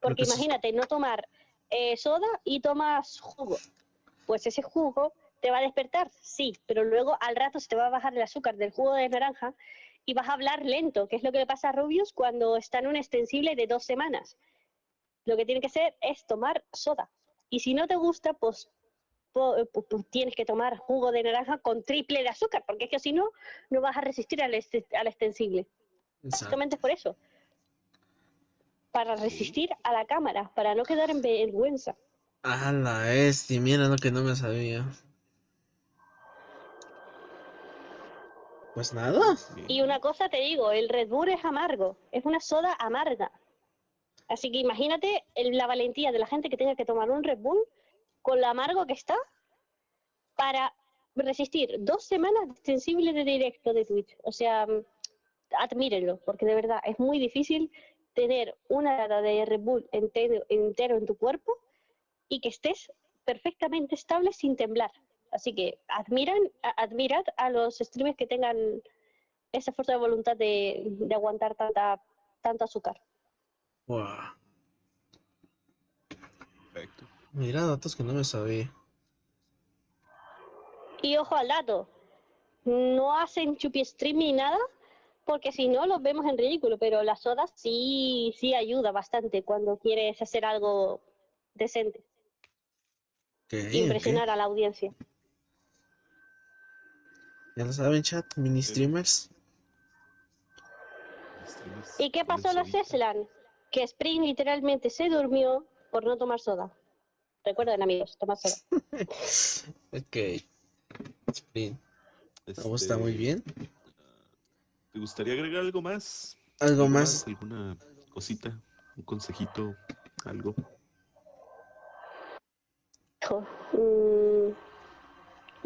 Porque imagínate, no tomar eh, soda y tomas jugo. Pues ese jugo te va a despertar, sí, pero luego al rato se te va a bajar el azúcar del jugo de naranja y vas a hablar lento, que es lo que le pasa a Rubius cuando está en un extensible de dos semanas. Lo que tiene que hacer es tomar soda. Y si no te gusta, pues, tienes que tomar jugo de naranja con triple de azúcar, porque es que si no, no vas a resistir al, este- al extensible. Exacto. Básicamente es por eso. Para resistir a la cámara, para no quedar en vergüenza. A la bestia, mira lo que no me sabía. Pues nada. Y una cosa te digo, el Red Bull es amargo, es una soda amarga. Así que imagínate el- la valentía de la gente que tenga que tomar un Red Bull con lo amargo que está para resistir dos semanas de extensible de directo de Twitch. O sea, mm, admírenlo, porque de verdad es muy difícil tener una lata de Red Bull entero, entero en tu cuerpo y que estés perfectamente estable sin temblar. Así que admiran, admirad a los streamers que tengan esa fuerza de voluntad de, de aguantar tanta, tanto azúcar. Buah. Mira datos que no me sabía. Y ojo al dato, no hacen chupi stream ni nada, porque si no los vemos en ridículo, pero la soda sí, sí ayuda bastante cuando quieres hacer algo decente, impresionar a la audiencia. Ya lo saben, chat, mini streamers. ¿Y qué pasó en la. Ceslan? Que Spring literalmente se durmió por no tomar soda. Recuerden amigos, tomar soda. Ok. Sprint. Me gusta muy Este, bien. ¿Te gustaría agregar algo más? Algo más. ¿Alguna cosita? ¿Un consejito? ¿Algo? Hijo, mm,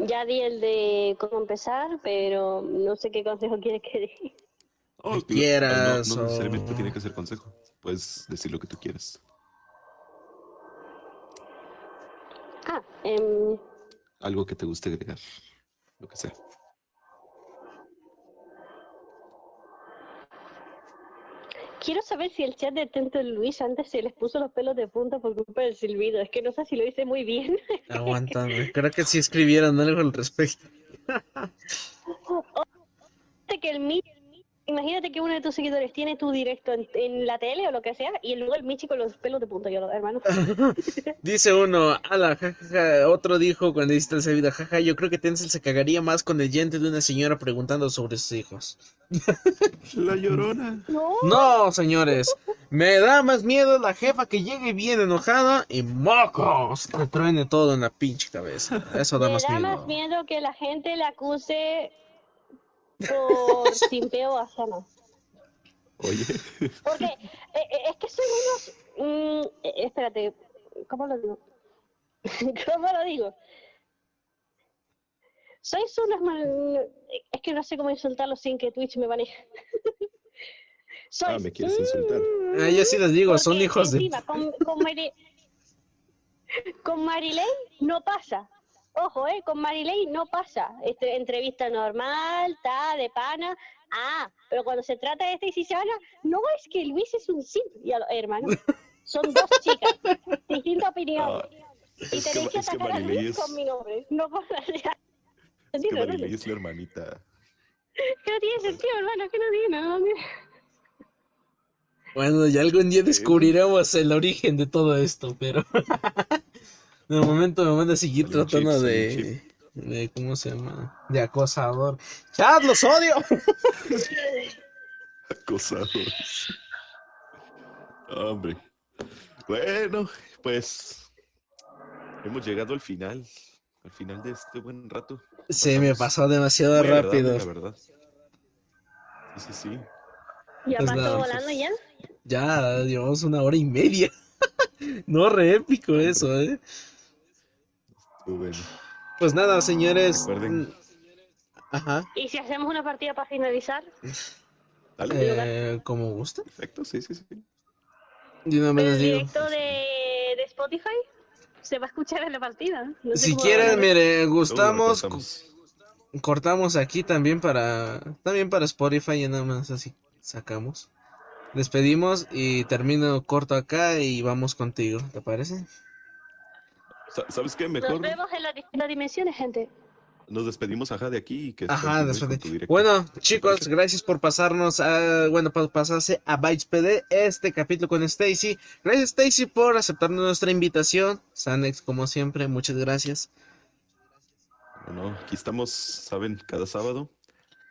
ya di el de cómo empezar, pero no sé qué consejo quieres que dé. Oh, quieras, No, no necesariamente o- tiene que ser consejo. Puedes decir lo que tú quieras. Em, Algo que te guste agregar. Lo que sea. quiero saber si el chat de Tento Luis antes se les puso los pelos de punta por culpa del silbido. Es que no sé si lo hice muy bien. Aguantando. Creo que sí escribieron algo al respecto. Imagínate que el Michi, imagínate que uno de tus seguidores tiene tu directo en, en la tele o lo que sea, y luego el Michi con los pelos de punta, yo, hermano. Dice uno, ala, jajaja. Otro dijo cuando hiciste el video, jaja, yo creo que Tencel se cagaría más con el yente de una señora preguntando sobre sus hijos. La llorona. No, No, señores. Me da más miedo la jefa que llegue bien enojada y mocos, que truene todo en la pinche cabeza. Eso da me más da miedo. más miedo que la gente le acuse por simpeo a Sana. Oye, Porque eh, eh, es que son unos... mm, eh, espérate, ¿cómo lo digo? ¿Cómo lo digo? Sois unos... mal- Es que no sé cómo insultarlos sin que Twitch me maneje. ah, me quieres insultar. Ah, yo sí les digo, son hijos de... Con, con, Mari- con Marilyn no pasa. Ojo, eh, con Marilyn no pasa. Este, entrevista normal, ta, de pana. Ah, pero cuando se trata de Stacy Sana, no es que Luis es un simp, hermano. Son dos chicas, distinta opinión. Ah, y es que, tenéis que es que atacar a Marilei Luis es, con mi nombre, no con la es que. Marilei es la hermanita. Que no tiene sentido, hermano, que no tiene nada. Bueno, ya algún día descubriremos el origen de todo esto, pero... De momento me van a seguir tratando chip, de... de... ¿Cómo se llama? De acosador. ¡Chat, los odio! Acosadores. Hombre. Bueno, pues hemos llegado al final. Al final de este buen rato. Se me pasó demasiado rápido. La verdad. Sí, sí, sí. Ya Pues pasó nada, volando ya. Ya, llevamos una hora y media. No, re épico eso, ¿eh? Bueno. Pues nada, señores. Recuerden. mm, Ajá. Y si hacemos una partida para finalizar, Dale. Eh, como gusta. Perfecto, sí, sí, sí. De una vez el digo. directo de, de Spotify se va a escuchar en la partida. No sé Si quieren, mire, gustamos, cortamos. co- cortamos aquí también para, también para Spotify y nada más así sacamos. Despedimos y termino corto acá y vamos contigo, ¿te parece? Sa- ¿Sabes qué? Nos Mejor vemos en las distintas dimensiones, gente. nos despedimos ajá de aquí y que Ajá, de- tu directo. Bueno, ¿Te chicos, gracias por pasarnos a, bueno, por pasarse a Bytes PD este capítulo con Stacy. Gracias Stacy por aceptar nuestra invitación. Sanex, como siempre, muchas gracias. Bueno, aquí estamos, saben, cada sábado.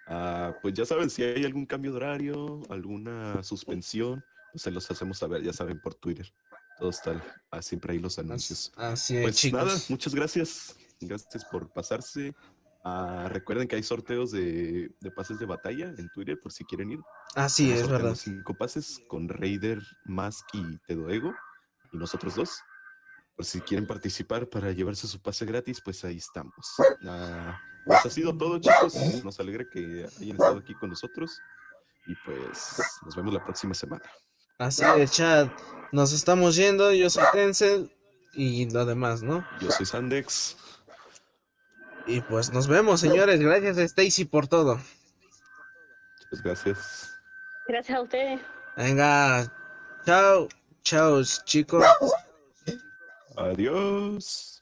Ah, pues ya saben, si hay algún cambio de horario, alguna suspensión, pues se los hacemos saber, ya saben, por Twitter. Todo está ah, siempre ahí los anuncios. Así es, Pues chicos. nada, muchas gracias. Gracias por pasarse. Ah, recuerden que hay sorteos de, de pases de batalla en Twitter por si quieren ir. Así Estamos es, verdad. cinco pases con Raider, Mask y Tedoego y nosotros dos. Por si quieren participar para llevarse su pase gratis, pues ahí estamos. Ah, pues ha sido todo, chicos. Nos alegra que hayan estado aquí con nosotros. Y pues nos vemos la próxima semana. Así es, chat. Nos estamos yendo. Yo soy Tencel y lo demás, ¿no? Yo soy Sandex. Y pues nos vemos, señores. Gracias a Stacy por todo. Muchas gracias. Gracias a ustedes. Venga, chao, chao, chicos. Adiós.